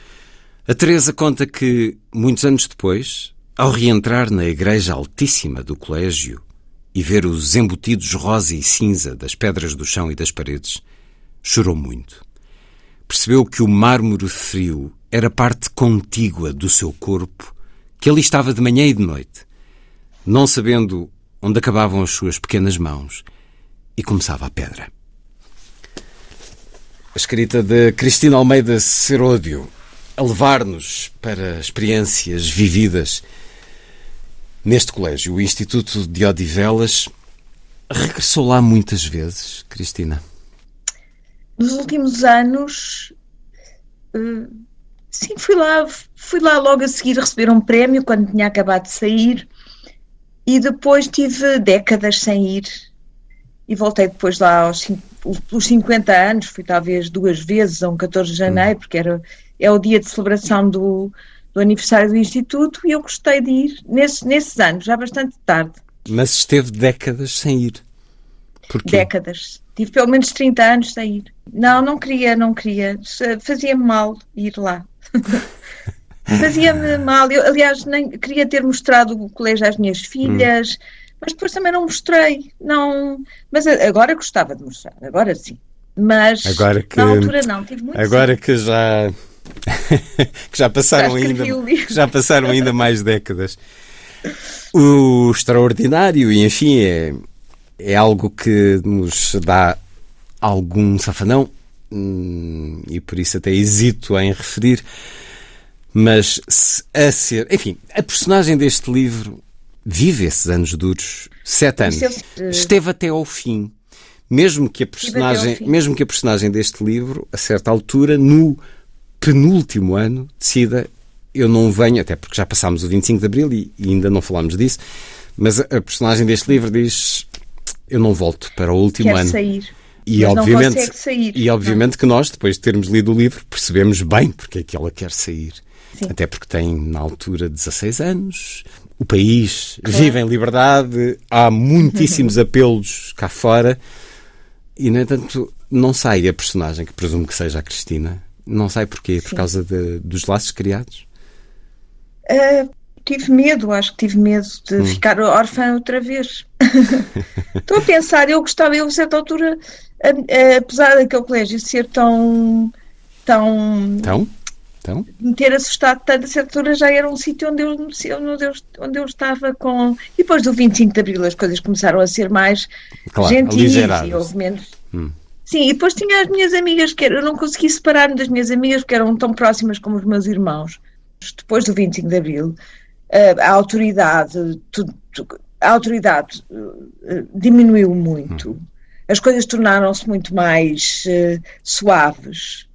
a Teresa conta que, muitos anos depois, ao reentrar na igreja altíssima do colégio e ver os embutidos rosa e cinza das pedras do chão e das paredes, chorou muito. Percebeu que o mármore frio era parte contígua do seu corpo, que ali estava de manhã e de noite, não sabendo onde acabavam as suas pequenas mãos e começava a pedra. Escrita de Cristina Almeida Seródio a levar-nos para experiências vividas neste colégio, o Instituto de Odivelas. Regressou lá muitas vezes, Cristina? Nos últimos anos, eh, sim, fui lá, fui lá logo a seguir receber um prémio quando tinha acabado de sair e depois tive décadas sem ir e voltei depois lá aos pelos 50 anos, fui talvez duas vezes a um 14 de janeiro, hum. porque era, é o dia de celebração do, do aniversário do Instituto e eu gostei de ir nesses, nesses anos, já bastante tarde. Mas esteve décadas sem ir. Porquê? Décadas. Tive pelo menos 30 anos sem ir. Não, não queria, não queria. Fazia-me mal ir lá. Fazia-me mal. Eu, aliás, nem queria ter mostrado o colégio às minhas filhas, hum. Mas depois também não mostrei. Não, mas agora gostava de mostrar, agora sim. Mas agora que, na altura não, tive muito Agora que já que já passaram já ainda já passaram ainda mais décadas. O extraordinário e enfim é é algo que nos dá algum safanão hum, e por isso até hesito em referir mas a ser. Enfim, a personagem deste livro vive esses anos duros, sete anos. Esteve até ao fim. Mesmo que a personagem, mesmo que a personagem deste livro, a certa altura, no penúltimo ano, decida eu não venho, até porque já passámos o 25 de Abril e, e ainda não falámos disso, mas a, a, personagem deste livro diz eu não volto para o último Quer ano. sair. E mas obviamente, sair, e obviamente que nós, depois de termos lido o livro, percebemos bem porque é que ela quer sair. Sim. Até porque tem, na altura, 16 anos, o país claro. vive em liberdade, há muitíssimos apelos cá fora e, no entanto, não sai a personagem, que presumo que seja a Cristina. Não sai porquê? Por Sim. causa de, dos laços criados? Uh, tive medo, acho que tive medo de hum. ficar órfã outra vez. Estou a pensar, eu gostava, eu a certa altura, apesar daquele colégio ser tão. tão. tão? Então? me ter assustado tanto, a certa altura já era um sítio onde eu, onde, eu, onde eu estava com. E depois do 25 de Abril as coisas começaram a ser mais claro, gentis e houve menos. Hum. Sim, e depois tinha as minhas amigas, que eu não consegui separar-me das minhas amigas, porque eram tão próximas como os meus irmãos. Depois do 25 de Abril, a autoridade, a autoridade eh, diminuiu muito. Hum. As coisas tornaram-se muito mais uh, suaves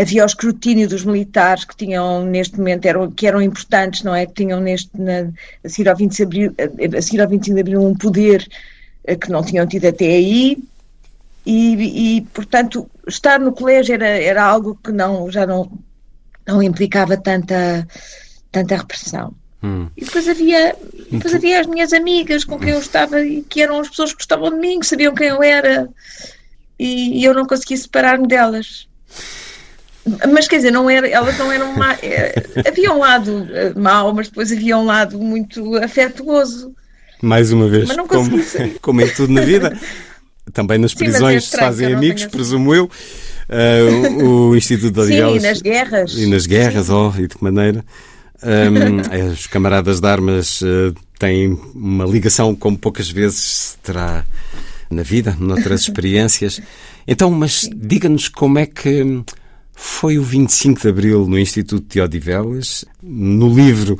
havia o escrutínio dos militares que tinham neste momento, eram, que eram importantes, não é? Que tinham neste, na, a, seguir ao 20 de Abril, a seguir ao 25 de Abril um poder eh, que não tinham tido até aí e, e, portanto, estar no colégio era, era algo que não, já não, não implicava tanta, tanta repressão. Hum. E depois havia, depois havia as minhas amigas com quem eu estava e que eram as pessoas que gostavam de mim, que sabiam quem eu era e, e eu não conseguia separar-me delas. Mas quer dizer, não era, elas não eram má, é, havia um lado eh, mau, mas depois havia um lado muito afetuoso. Mais uma vez, como, como em tudo na vida, também nas Sim, é prisões se fazem amigos, presumo eu. Uh, o, Instituto de. Sim, e nas guerras. E nas guerras, Sim. oh, e de que maneira. Um, os camaradas de armas uh, têm uma ligação como poucas vezes se terá na vida, noutras experiências. Então, mas diga-nos como é que foi o 25 de Abril no Instituto de Odivelas. No livro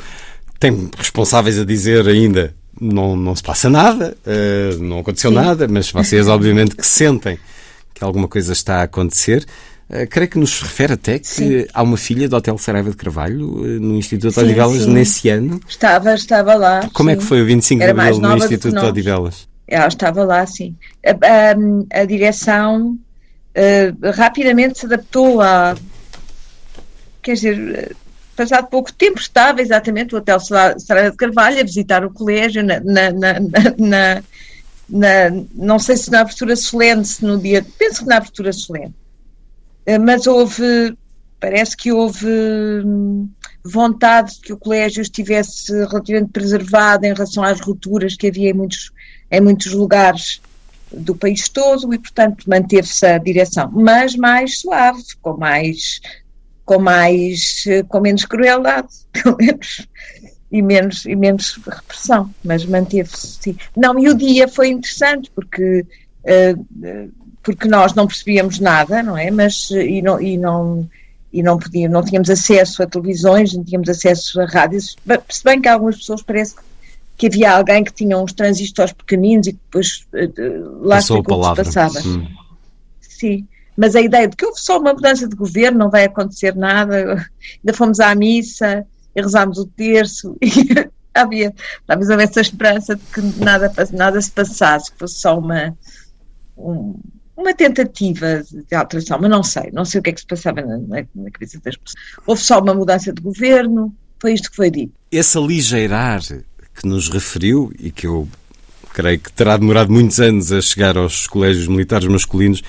tem responsáveis a dizer ainda não, não se passa nada, uh, não aconteceu Sim. nada, mas vocês obviamente que sentem que alguma coisa está a acontecer. Uh, creio que nos refere até que sim. há uma filha do Hotel Saraiva de Carvalho uh, no Instituto de Odivelas nesse ano. Estava, estava lá. Como sim. é que foi o 25 Era de Abril no Instituto de Odivelas? Ela estava lá, sim. A, a, a direção uh, rapidamente se adaptou a. Quer dizer, passado pouco tempo estava exatamente o Hotel Saraiva de Carvalho a visitar o colégio na, na, na, na, não sei se na abertura solene, se no dia, penso que na abertura solene, uh, mas houve, parece que houve hum, vontade de que o colégio estivesse relativamente preservado em relação às rupturas que havia em muitos, em muitos lugares do país todo e, portanto, manteve-se a direção, mas mais suave, com mais, com mais, com menos crueldade, pelo menos, e menos, e menos repressão, mas manteve-se. Não, e o dia foi interessante, porque, uh, porque nós não percebíamos nada, não é, mas, e não, e não e não podíamos, não tínhamos acesso a televisões, não tínhamos acesso a rádios, se bem que algumas pessoas parece que que havia alguém que tinha uns transistores pequeninos e que depois uh, lá Passou ficou a passava. Hum. Sim, mas a ideia de que houve só uma mudança de governo, não vai acontecer nada, ainda fomos à missa e rezámos o terço e havia talvez houvesse essa esperança de que nada, nada se passasse, que fosse só uma, um, uma tentativa de alteração, mas não sei, não sei o que é que se passava na, na cabeça das pessoas. Houve só uma mudança de governo, foi isto que foi dito. Esse aligeirar que nos referiu e que eu creio que terá demorado muitos anos a chegar aos colégios militares masculinos,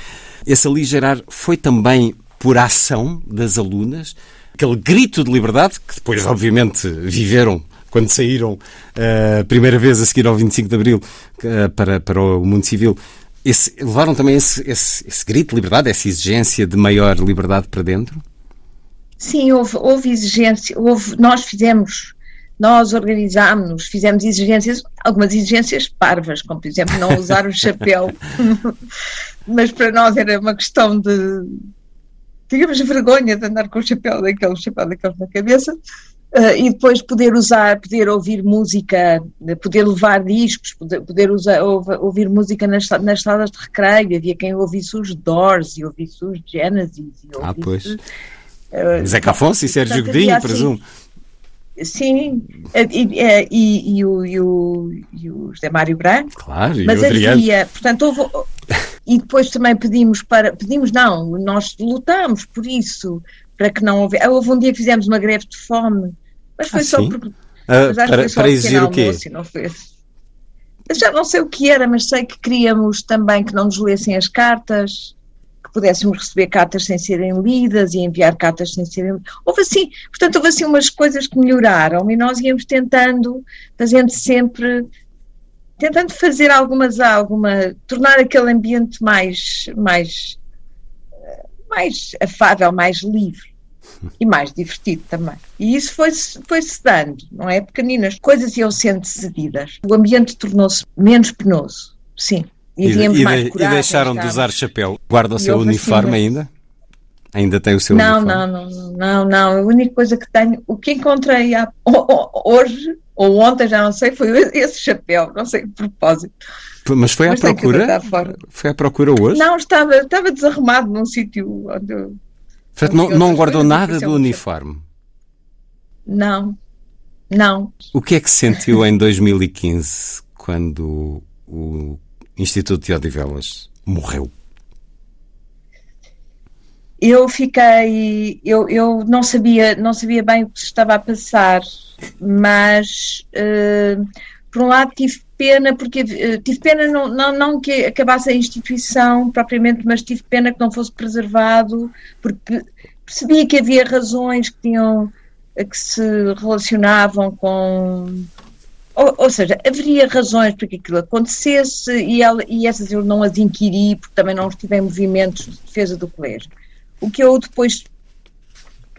esse aligerar foi também por ação das alunas, aquele grito de liberdade que depois, obviamente, viveram quando saíram eh, a uh, primeira vez a seguir ao 25 de Abril uh, para, para o mundo civil. Esse, levaram também esse, esse, esse, grito de liberdade, essa exigência de maior liberdade para dentro? Sim, houve, houve exigência. Houve, nós fizemos nós organizámos-nos, fizemos exigências, algumas exigências parvas, como por exemplo não usar o chapéu, mas para nós era uma questão de, digamos, vergonha de andar com o chapéu daquele, chapéu daquele na cabeça, uh, e depois poder usar, poder ouvir música, poder levar discos, poder, poder usar, ouvir música nas, nas salas de recreio, havia quem ouvisse os Doors e ouvisse os Genesis. E ouvisse, ah, pois. Uh, Zeca Afonso e Sérgio Godinho, assim, presumo. Sim, e, e, e, o, e, o, e o José Mário Branco. Claro, e mas havia, portanto, houve, e depois também pedimos para, pedimos não, nós lutámos por isso, para que não houvesse, houve um dia que fizemos uma greve de fome, mas foi ah, só porque, uh, para, para exigir o quê? Não foi, eu já não sei o que era, mas sei que queríamos também que não nos lessem as cartas, que pudéssemos receber cartas sem serem lidas e enviar cartas sem serem. Houve assim, portanto, houve assim umas coisas que melhoraram e nós íamos tentando, fazendo sempre, tentando fazer algumas, alguma, tornar aquele ambiente mais, mais, mais afável, mais livre e mais divertido também. E isso foi-se foi dando, não é? Pequeninas coisas iam sendo cedidas. O ambiente tornou-se menos penoso, sim. E, e, de, e, deixaram de usar chapéu. Guarda o seu uniforme assim, ainda? Ainda tem o seu não, uniforme? Não, não, não, não. A única coisa que tenho, o que encontrei há, hoje ou ontem, já não sei, foi esse chapéu, não sei de propósito. Mas foi à Mas procura? Foi à procura hoje? Não, estava, estava desarrumado num sítio onde. Portanto, não, não guardou nada do uniforme? Não, não. O que é que sentiu em 2015 quando o Instituto de Odivelas morreu? Eu fiquei, eu, eu não sabia, não sabia bem o que estava a passar, mas uh, por um lado tive pena, porque uh, tive pena não, não, não que acabasse a instituição propriamente, mas tive pena que não fosse preservado, porque percebia que havia razões que tinham que se relacionavam com ou, ou, seja, haveria razões para que aquilo acontecesse e, ela, e essas eu não as inquiri porque também não estive em movimentos de defesa do colégio. O que eu depois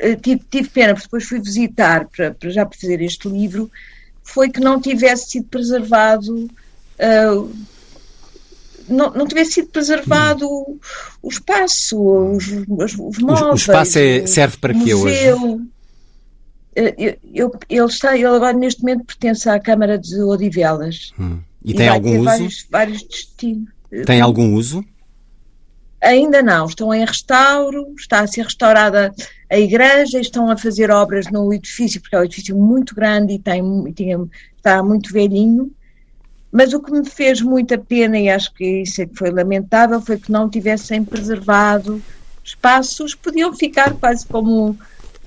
uh, tive, tive, pena, porque depois fui visitar para, para, já para fazer este livro, foi que não tivesse sido preservado. Uh, não, não tivesse sido preservado hum. o espaço, os, os, os móveis. O, espaço é, serve para quê hoje? Eh, eu, eu, ele está, ele agora neste momento pertence à Câmara de Odivelas. Hum. E, e tem algum uso? Vários, vários destinos. Tem algum uso? Ainda não, estão em restauro, está a ser restaurada a igreja, estão a fazer obras no edifício, porque é um edifício muito grande e tem, está muito velhinho. Mas o que me fez muita pena, e acho que isso é que foi lamentável, foi que não tivessem preservado espaços, podiam ficar quase como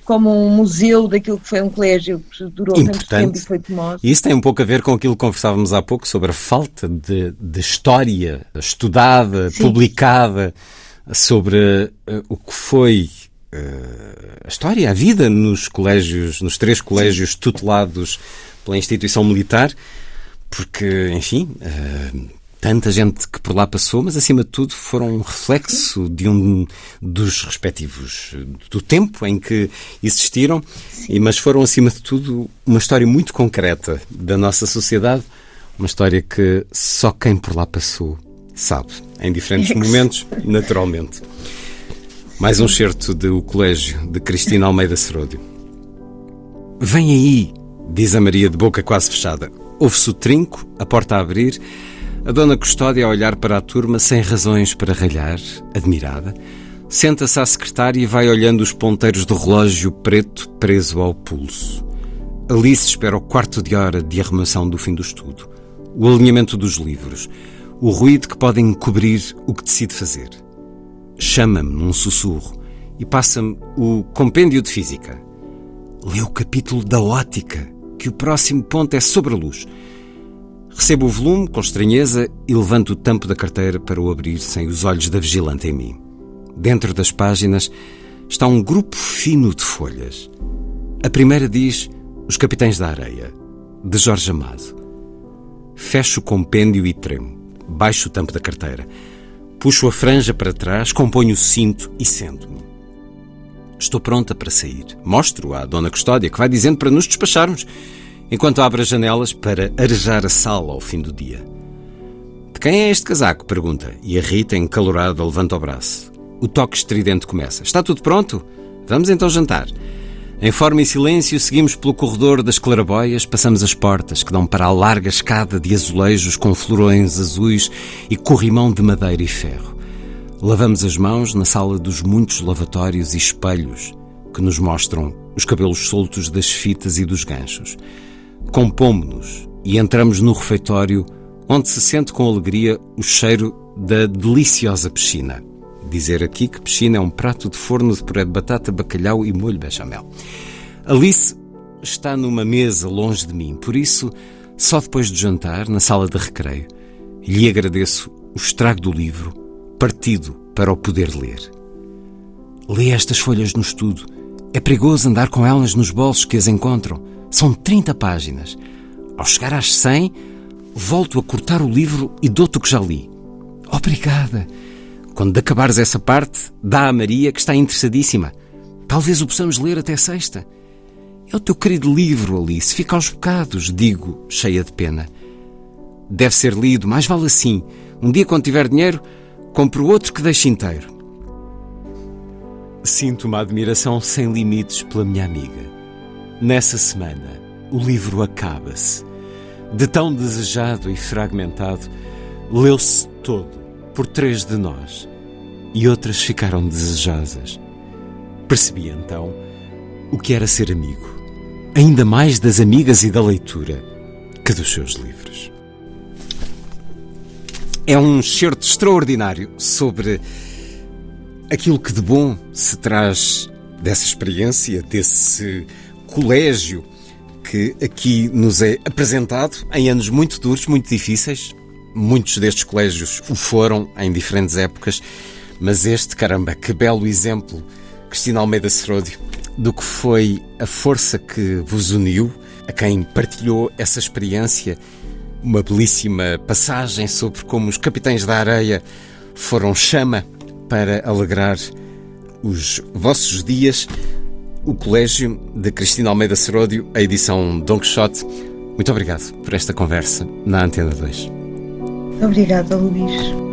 como um museu daquilo que foi um colégio que durou tanto tempo e foi famoso. Isso tem um pouco a ver com aquilo que conversávamos há pouco sobre a falta de, de história estudada, Sim. publicada, sobre uh, o que foi uh, a história, a vida nos colégios, nos três colégios tutelados pela instituição militar, porque, enfim, uh, tanta gente que por lá passou, mas acima de tudo foram um reflexo de um dos respectivos do tempo em que existiram, e mas foram acima de tudo uma história muito concreta da nossa sociedade, uma história que só quem por lá passou sabe, em diferentes momentos, naturalmente. Mais um certo de O Colégio de Cristina Almeida Seródio. Vem aí, diz a Maria de boca quase fechada. Ouve-se o trinco, a porta a abrir a dona Custódia a olhar para a turma sem razões para ralhar, admirada, senta-se à secretária e vai olhando os ponteiros do relógio preto preso ao pulso. Alice espera o quarto de hora de arrumação do fim do estudo, o alinhamento dos livros, o ruído que pode encobrir o que decide fazer. Chama-me num sussurro e passa-me o compêndio de física. Lê o capítulo da ótica, que o próximo ponto é sobre a luz. Recebo o volume com estranheza e levanto o tampo da carteira para o abrir sem os olhos da vigilante em mim. Dentro das páginas está um grupo fino de folhas. A primeira diz Os Capitães da Areia, de Jorge Amado. Fecho o compêndio e tremo. Baixo o tampo da carteira. Puxo a franja para trás, componho o cinto e sento-me. Estou pronta para sair. Mostro à Dona Custódia, que vai dizendo para nos despacharmos enquanto abre as janelas para arejar a sala ao fim do dia. De quem é este casaco? pergunta, e a Rita, encalorada, levanta o braço. O toque estridente começa. Está tudo pronto? Vamos então jantar. Em forma e silêncio, seguimos pelo corredor das claraboias, passamos as portas que dão para a larga escada de azulejos com florões azuis e corrimão de madeira e ferro. Lavamos as mãos na sala dos muitos lavatórios e espelhos que nos mostram os cabelos soltos das fitas e dos ganchos compomos-nos e entramos no refeitório onde se sente com alegria o cheiro da deliciosa piscina. Dizer aqui que piscina é um prato de forno de puré de batata, bacalhau e molho bechamel. Alice está numa mesa longe de mim, por isso, só depois de jantar, na sala de recreio, lhe agradeço o estrago do livro, partido para o poder ler. Lê estas folhas no estudo. É perigoso andar com elas nos bolsos que as encontram. São 30 páginas. Ao chegar às 100, volto a cortar o livro e dou-te o que já li. Obrigada. Quando acabares essa parte, dá a Maria que está interessadíssima. Talvez o possamos ler até sexta. É o teu querido livro, Alice. Fica aos bocados, digo, cheia de pena. Deve ser lido, mais vale assim. Um dia, quando tiver dinheiro, compro outro que deixe inteiro. Sinto uma admiração sem limites pela minha amiga. Nessa semana, o livro acaba-se. De tão desejado e fragmentado, leu-se todo por três de nós e outras ficaram desejosas. Percebi então o que era ser amigo, ainda mais das amigas e da leitura que dos seus livros. É um certo extraordinário sobre aquilo que de bom se traz dessa experiência, desse colégio que aqui nos é apresentado em anos muito duros, muito difíceis. Muitos destes colégios o foram em diferentes épocas, mas este, caramba, que belo exemplo, Cristina Almeida Seródio, do que foi a força que vos uniu, a quem partilhou essa experiência, uma belíssima passagem sobre como os capitães da areia foram chama para alegrar os vossos dias o Colégio de Cristina Almeida Seródio, a edição Don Quixote. Muito obrigado por esta conversa na Antena 2. Obrigada, Luís.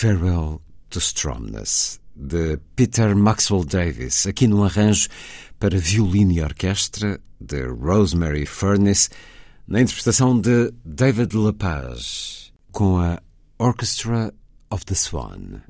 Farewell to Stromness, de Peter Maxwell Davis, aqui num arranjo para violino e orquestra de Rosemary Furness, na interpretação de David Lepage, com a Orchestra of the Swan.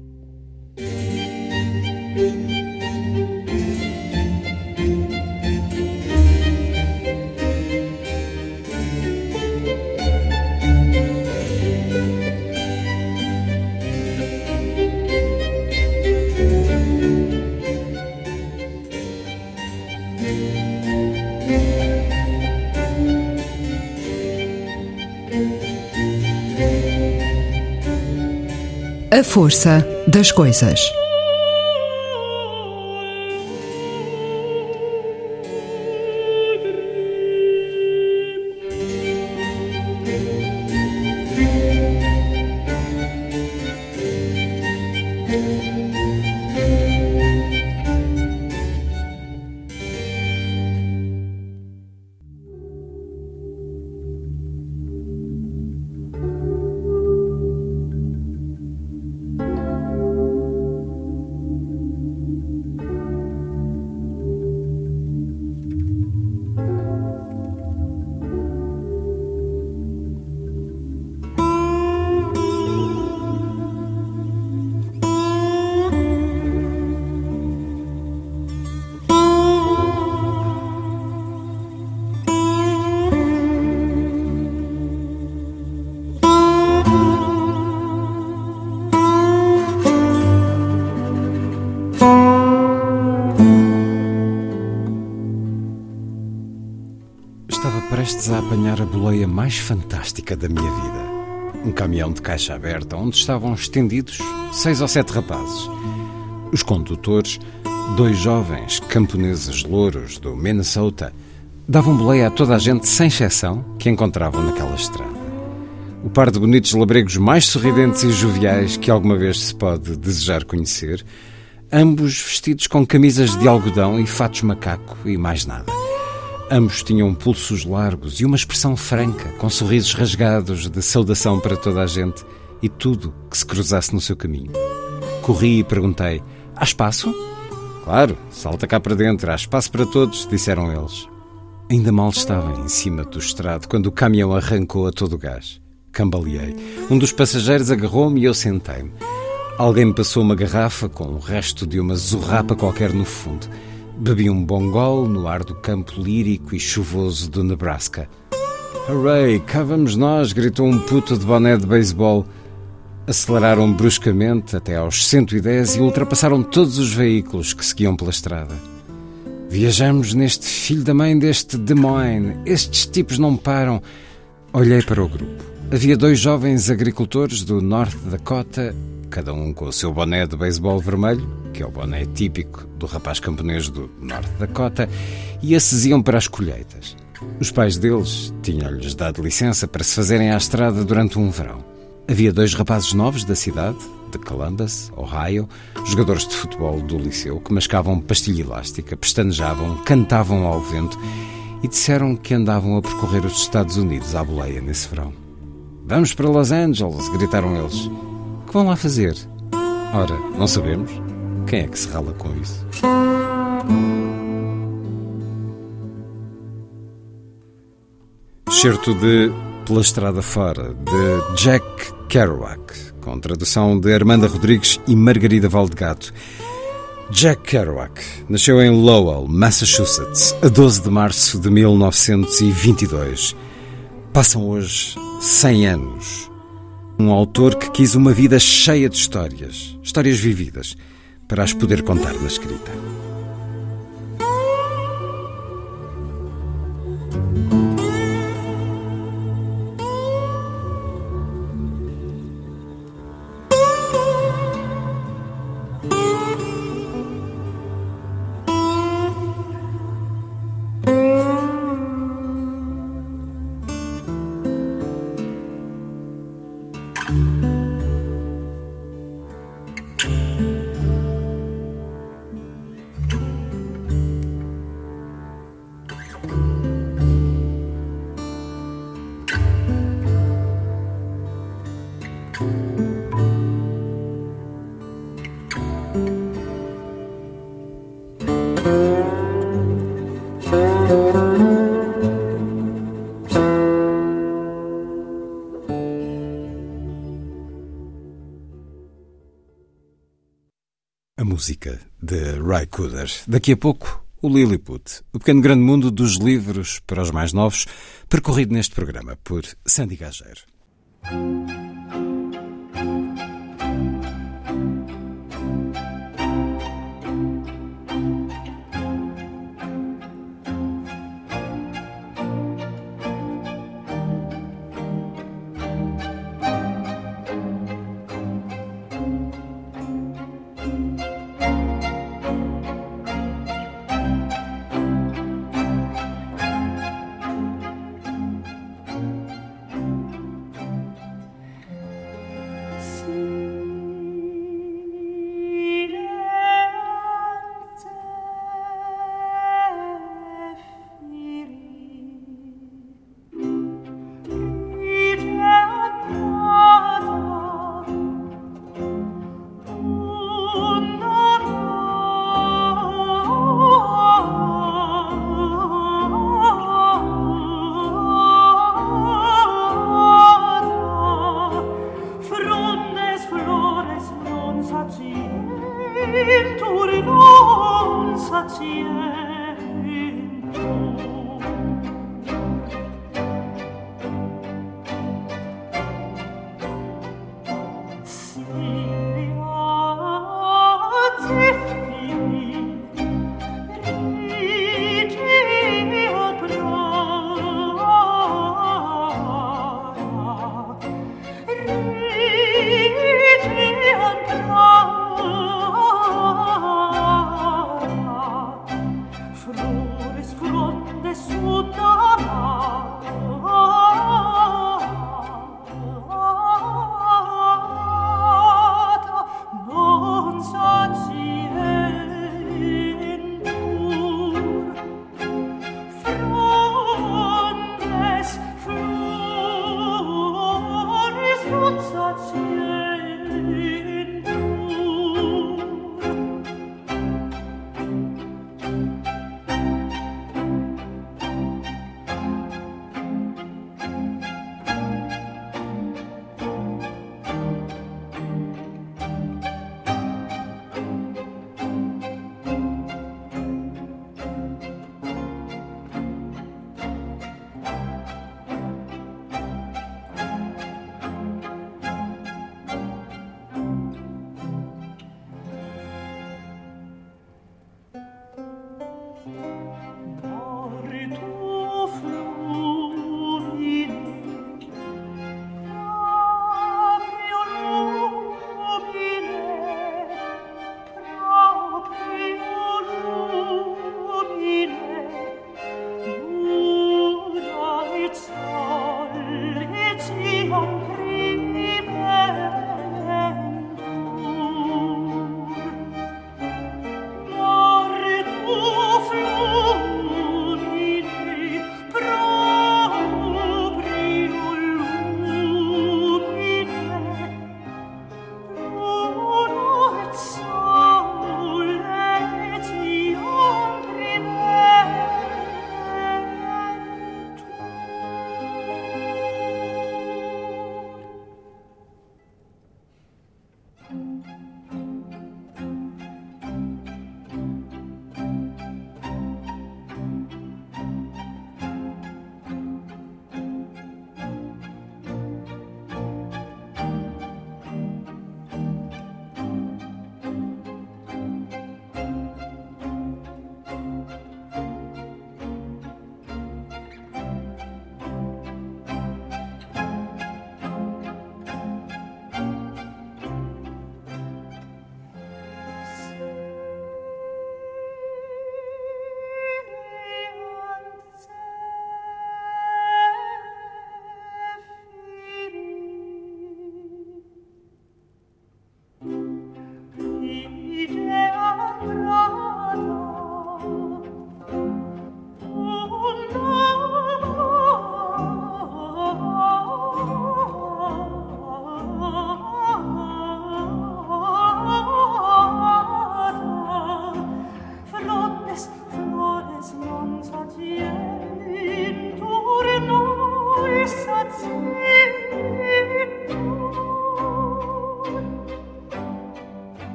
A força das coisas. Mais fantástica da minha vida. Um caminhão de caixa aberta onde estavam estendidos seis ou sete rapazes. Os condutores, dois jovens camponeses louros do Minnesota, davam boleia a toda a gente, sem exceção, que encontravam naquela estrada. O par de bonitos labregos mais sorridentes e joviais que alguma vez se pode desejar conhecer, ambos vestidos com camisas de algodão e fatos macaco e mais nada. Ambos tinham pulsos largos e uma expressão franca, com sorrisos rasgados de saudação para toda a gente e tudo que se cruzasse no seu caminho. Corri e perguntei: Há espaço? Claro, salta cá para dentro, há espaço para todos, disseram eles. Ainda mal estava em cima do estrado quando o caminhão arrancou a todo o gás. Cambaleei. Um dos passageiros agarrou-me e eu sentei-me. Alguém me passou uma garrafa com o resto de uma zurrapa qualquer no fundo. Bebi um bom gol no ar do campo lírico e chuvoso do Nebraska. Hooray, cá vamos nós! gritou um puto de boné de beisebol. Aceleraram bruscamente até aos 110 e ultrapassaram todos os veículos que seguiam pela estrada. Viajamos neste filho da mãe deste Des Moines. Estes tipos não param. Olhei para o grupo. Havia dois jovens agricultores do North Dakota cada um com o seu boné de beisebol vermelho, que é o boné típico do rapaz camponês do Norte da Cota, e esses iam para as colheitas. Os pais deles tinham-lhes dado licença para se fazerem à estrada durante um verão. Havia dois rapazes novos da cidade, de Columbus, Ohio, jogadores de futebol do liceu, que mascavam pastilha elástica, pestanejavam, cantavam ao vento e disseram que andavam a percorrer os Estados Unidos à boleia nesse verão. Vamos para Los Angeles! gritaram eles que vão lá fazer? Ora, não sabemos. Quem é que se rala com isso? Certo de Pela Estrada Fora, de Jack Kerouac, com tradução de Armanda Rodrigues e Margarida Valdegato. Jack Kerouac nasceu em Lowell, Massachusetts, a 12 de março de 1922. Passam hoje 100 anos um autor que quis uma vida cheia de histórias, histórias vividas, para as poder contar na escrita. Daqui a pouco, o Lilliput, o pequeno grande mundo dos livros para os mais novos, percorrido neste programa por Sandy Gageiro.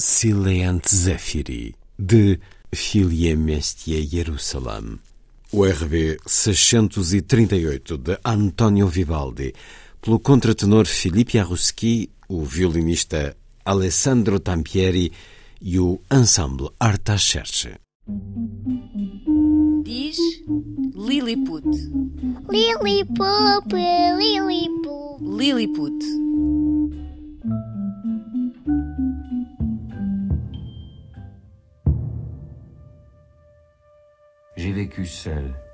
Sileant Zephyri, de Filie Mestier Jerusalem. O RV 638 de Antonio Vivaldi, pelo contratenor Filipe Arruski, o violinista Alessandro Tampieri e o ensemble Arta Cherche. Diz Lilliput. Lilliput, Lilliput. Lilliput. Vécu seul.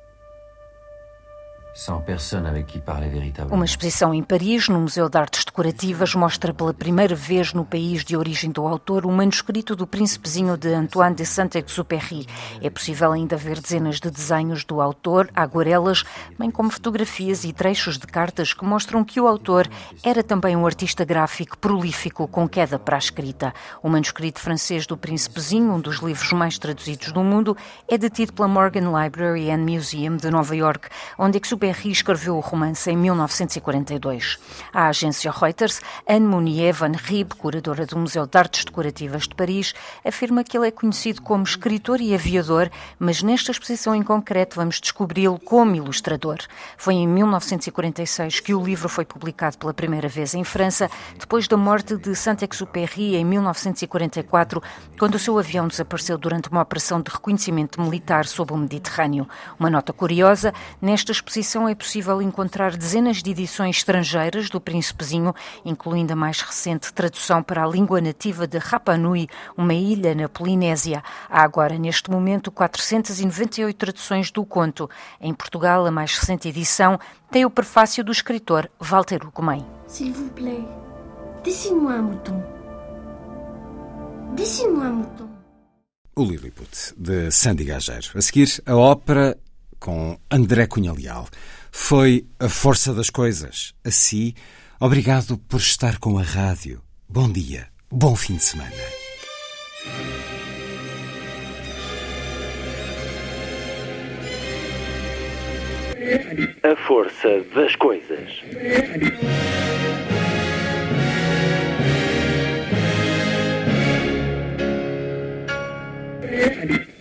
Uma exposição em Paris, no Museu de Artes Decorativas, mostra pela primeira vez no país de origem do autor o manuscrito do Príncipezinho de Antoine de Saint-Exupéry. É possível ainda ver dezenas de desenhos do autor, aguarelas, bem como fotografias e trechos de cartas que mostram que o autor era também um artista gráfico prolífico com queda para a escrita. O manuscrito francês do Príncipezinho, um dos livros mais traduzidos do mundo, é detido pela Morgan Library and Museum de Nova York, onde Exupéry Perry escreveu o romance em 1942. A agência Reuters, Anne Mounier Van Rieb, curadora do Museu de Artes Decorativas de Paris, afirma que ele é conhecido como escritor e aviador, mas nesta exposição em concreto vamos descobri-lo como ilustrador. Foi em 1946 que o livro foi publicado pela primeira vez em França, depois da morte de Saint-Exupéry em 1944, quando o seu avião desapareceu durante uma operação de reconhecimento militar sob o Mediterrâneo. Uma nota curiosa, nesta exposição é possível encontrar dezenas de edições estrangeiras do Príncipezinho, incluindo a mais recente tradução para a língua nativa de Rapa Nui, uma ilha na Polinésia. Há agora, neste momento, 498 traduções do conto. Em Portugal, a mais recente edição tem o prefácio do escritor Walter Ugumem. S'il vous plaît, dessine-moi un mouton. Dessine-moi un mouton. O Lilliput, de Sandy Gageiro. A seguir, a ópera com André Cunha Leal. Foi a força das coisas. Assim, obrigado por estar com a rádio. Bom dia, bom fim de semana. A força das coisas.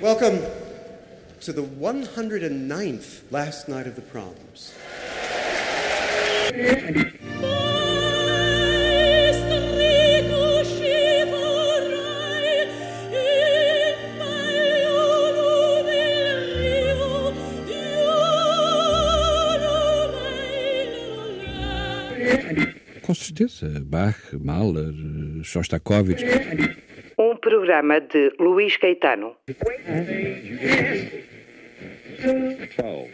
Welcome to the 109th last night of the proms. Com certeza, Bach, Mahler, Shostakovich. Um programa de Luís Caetano. 12.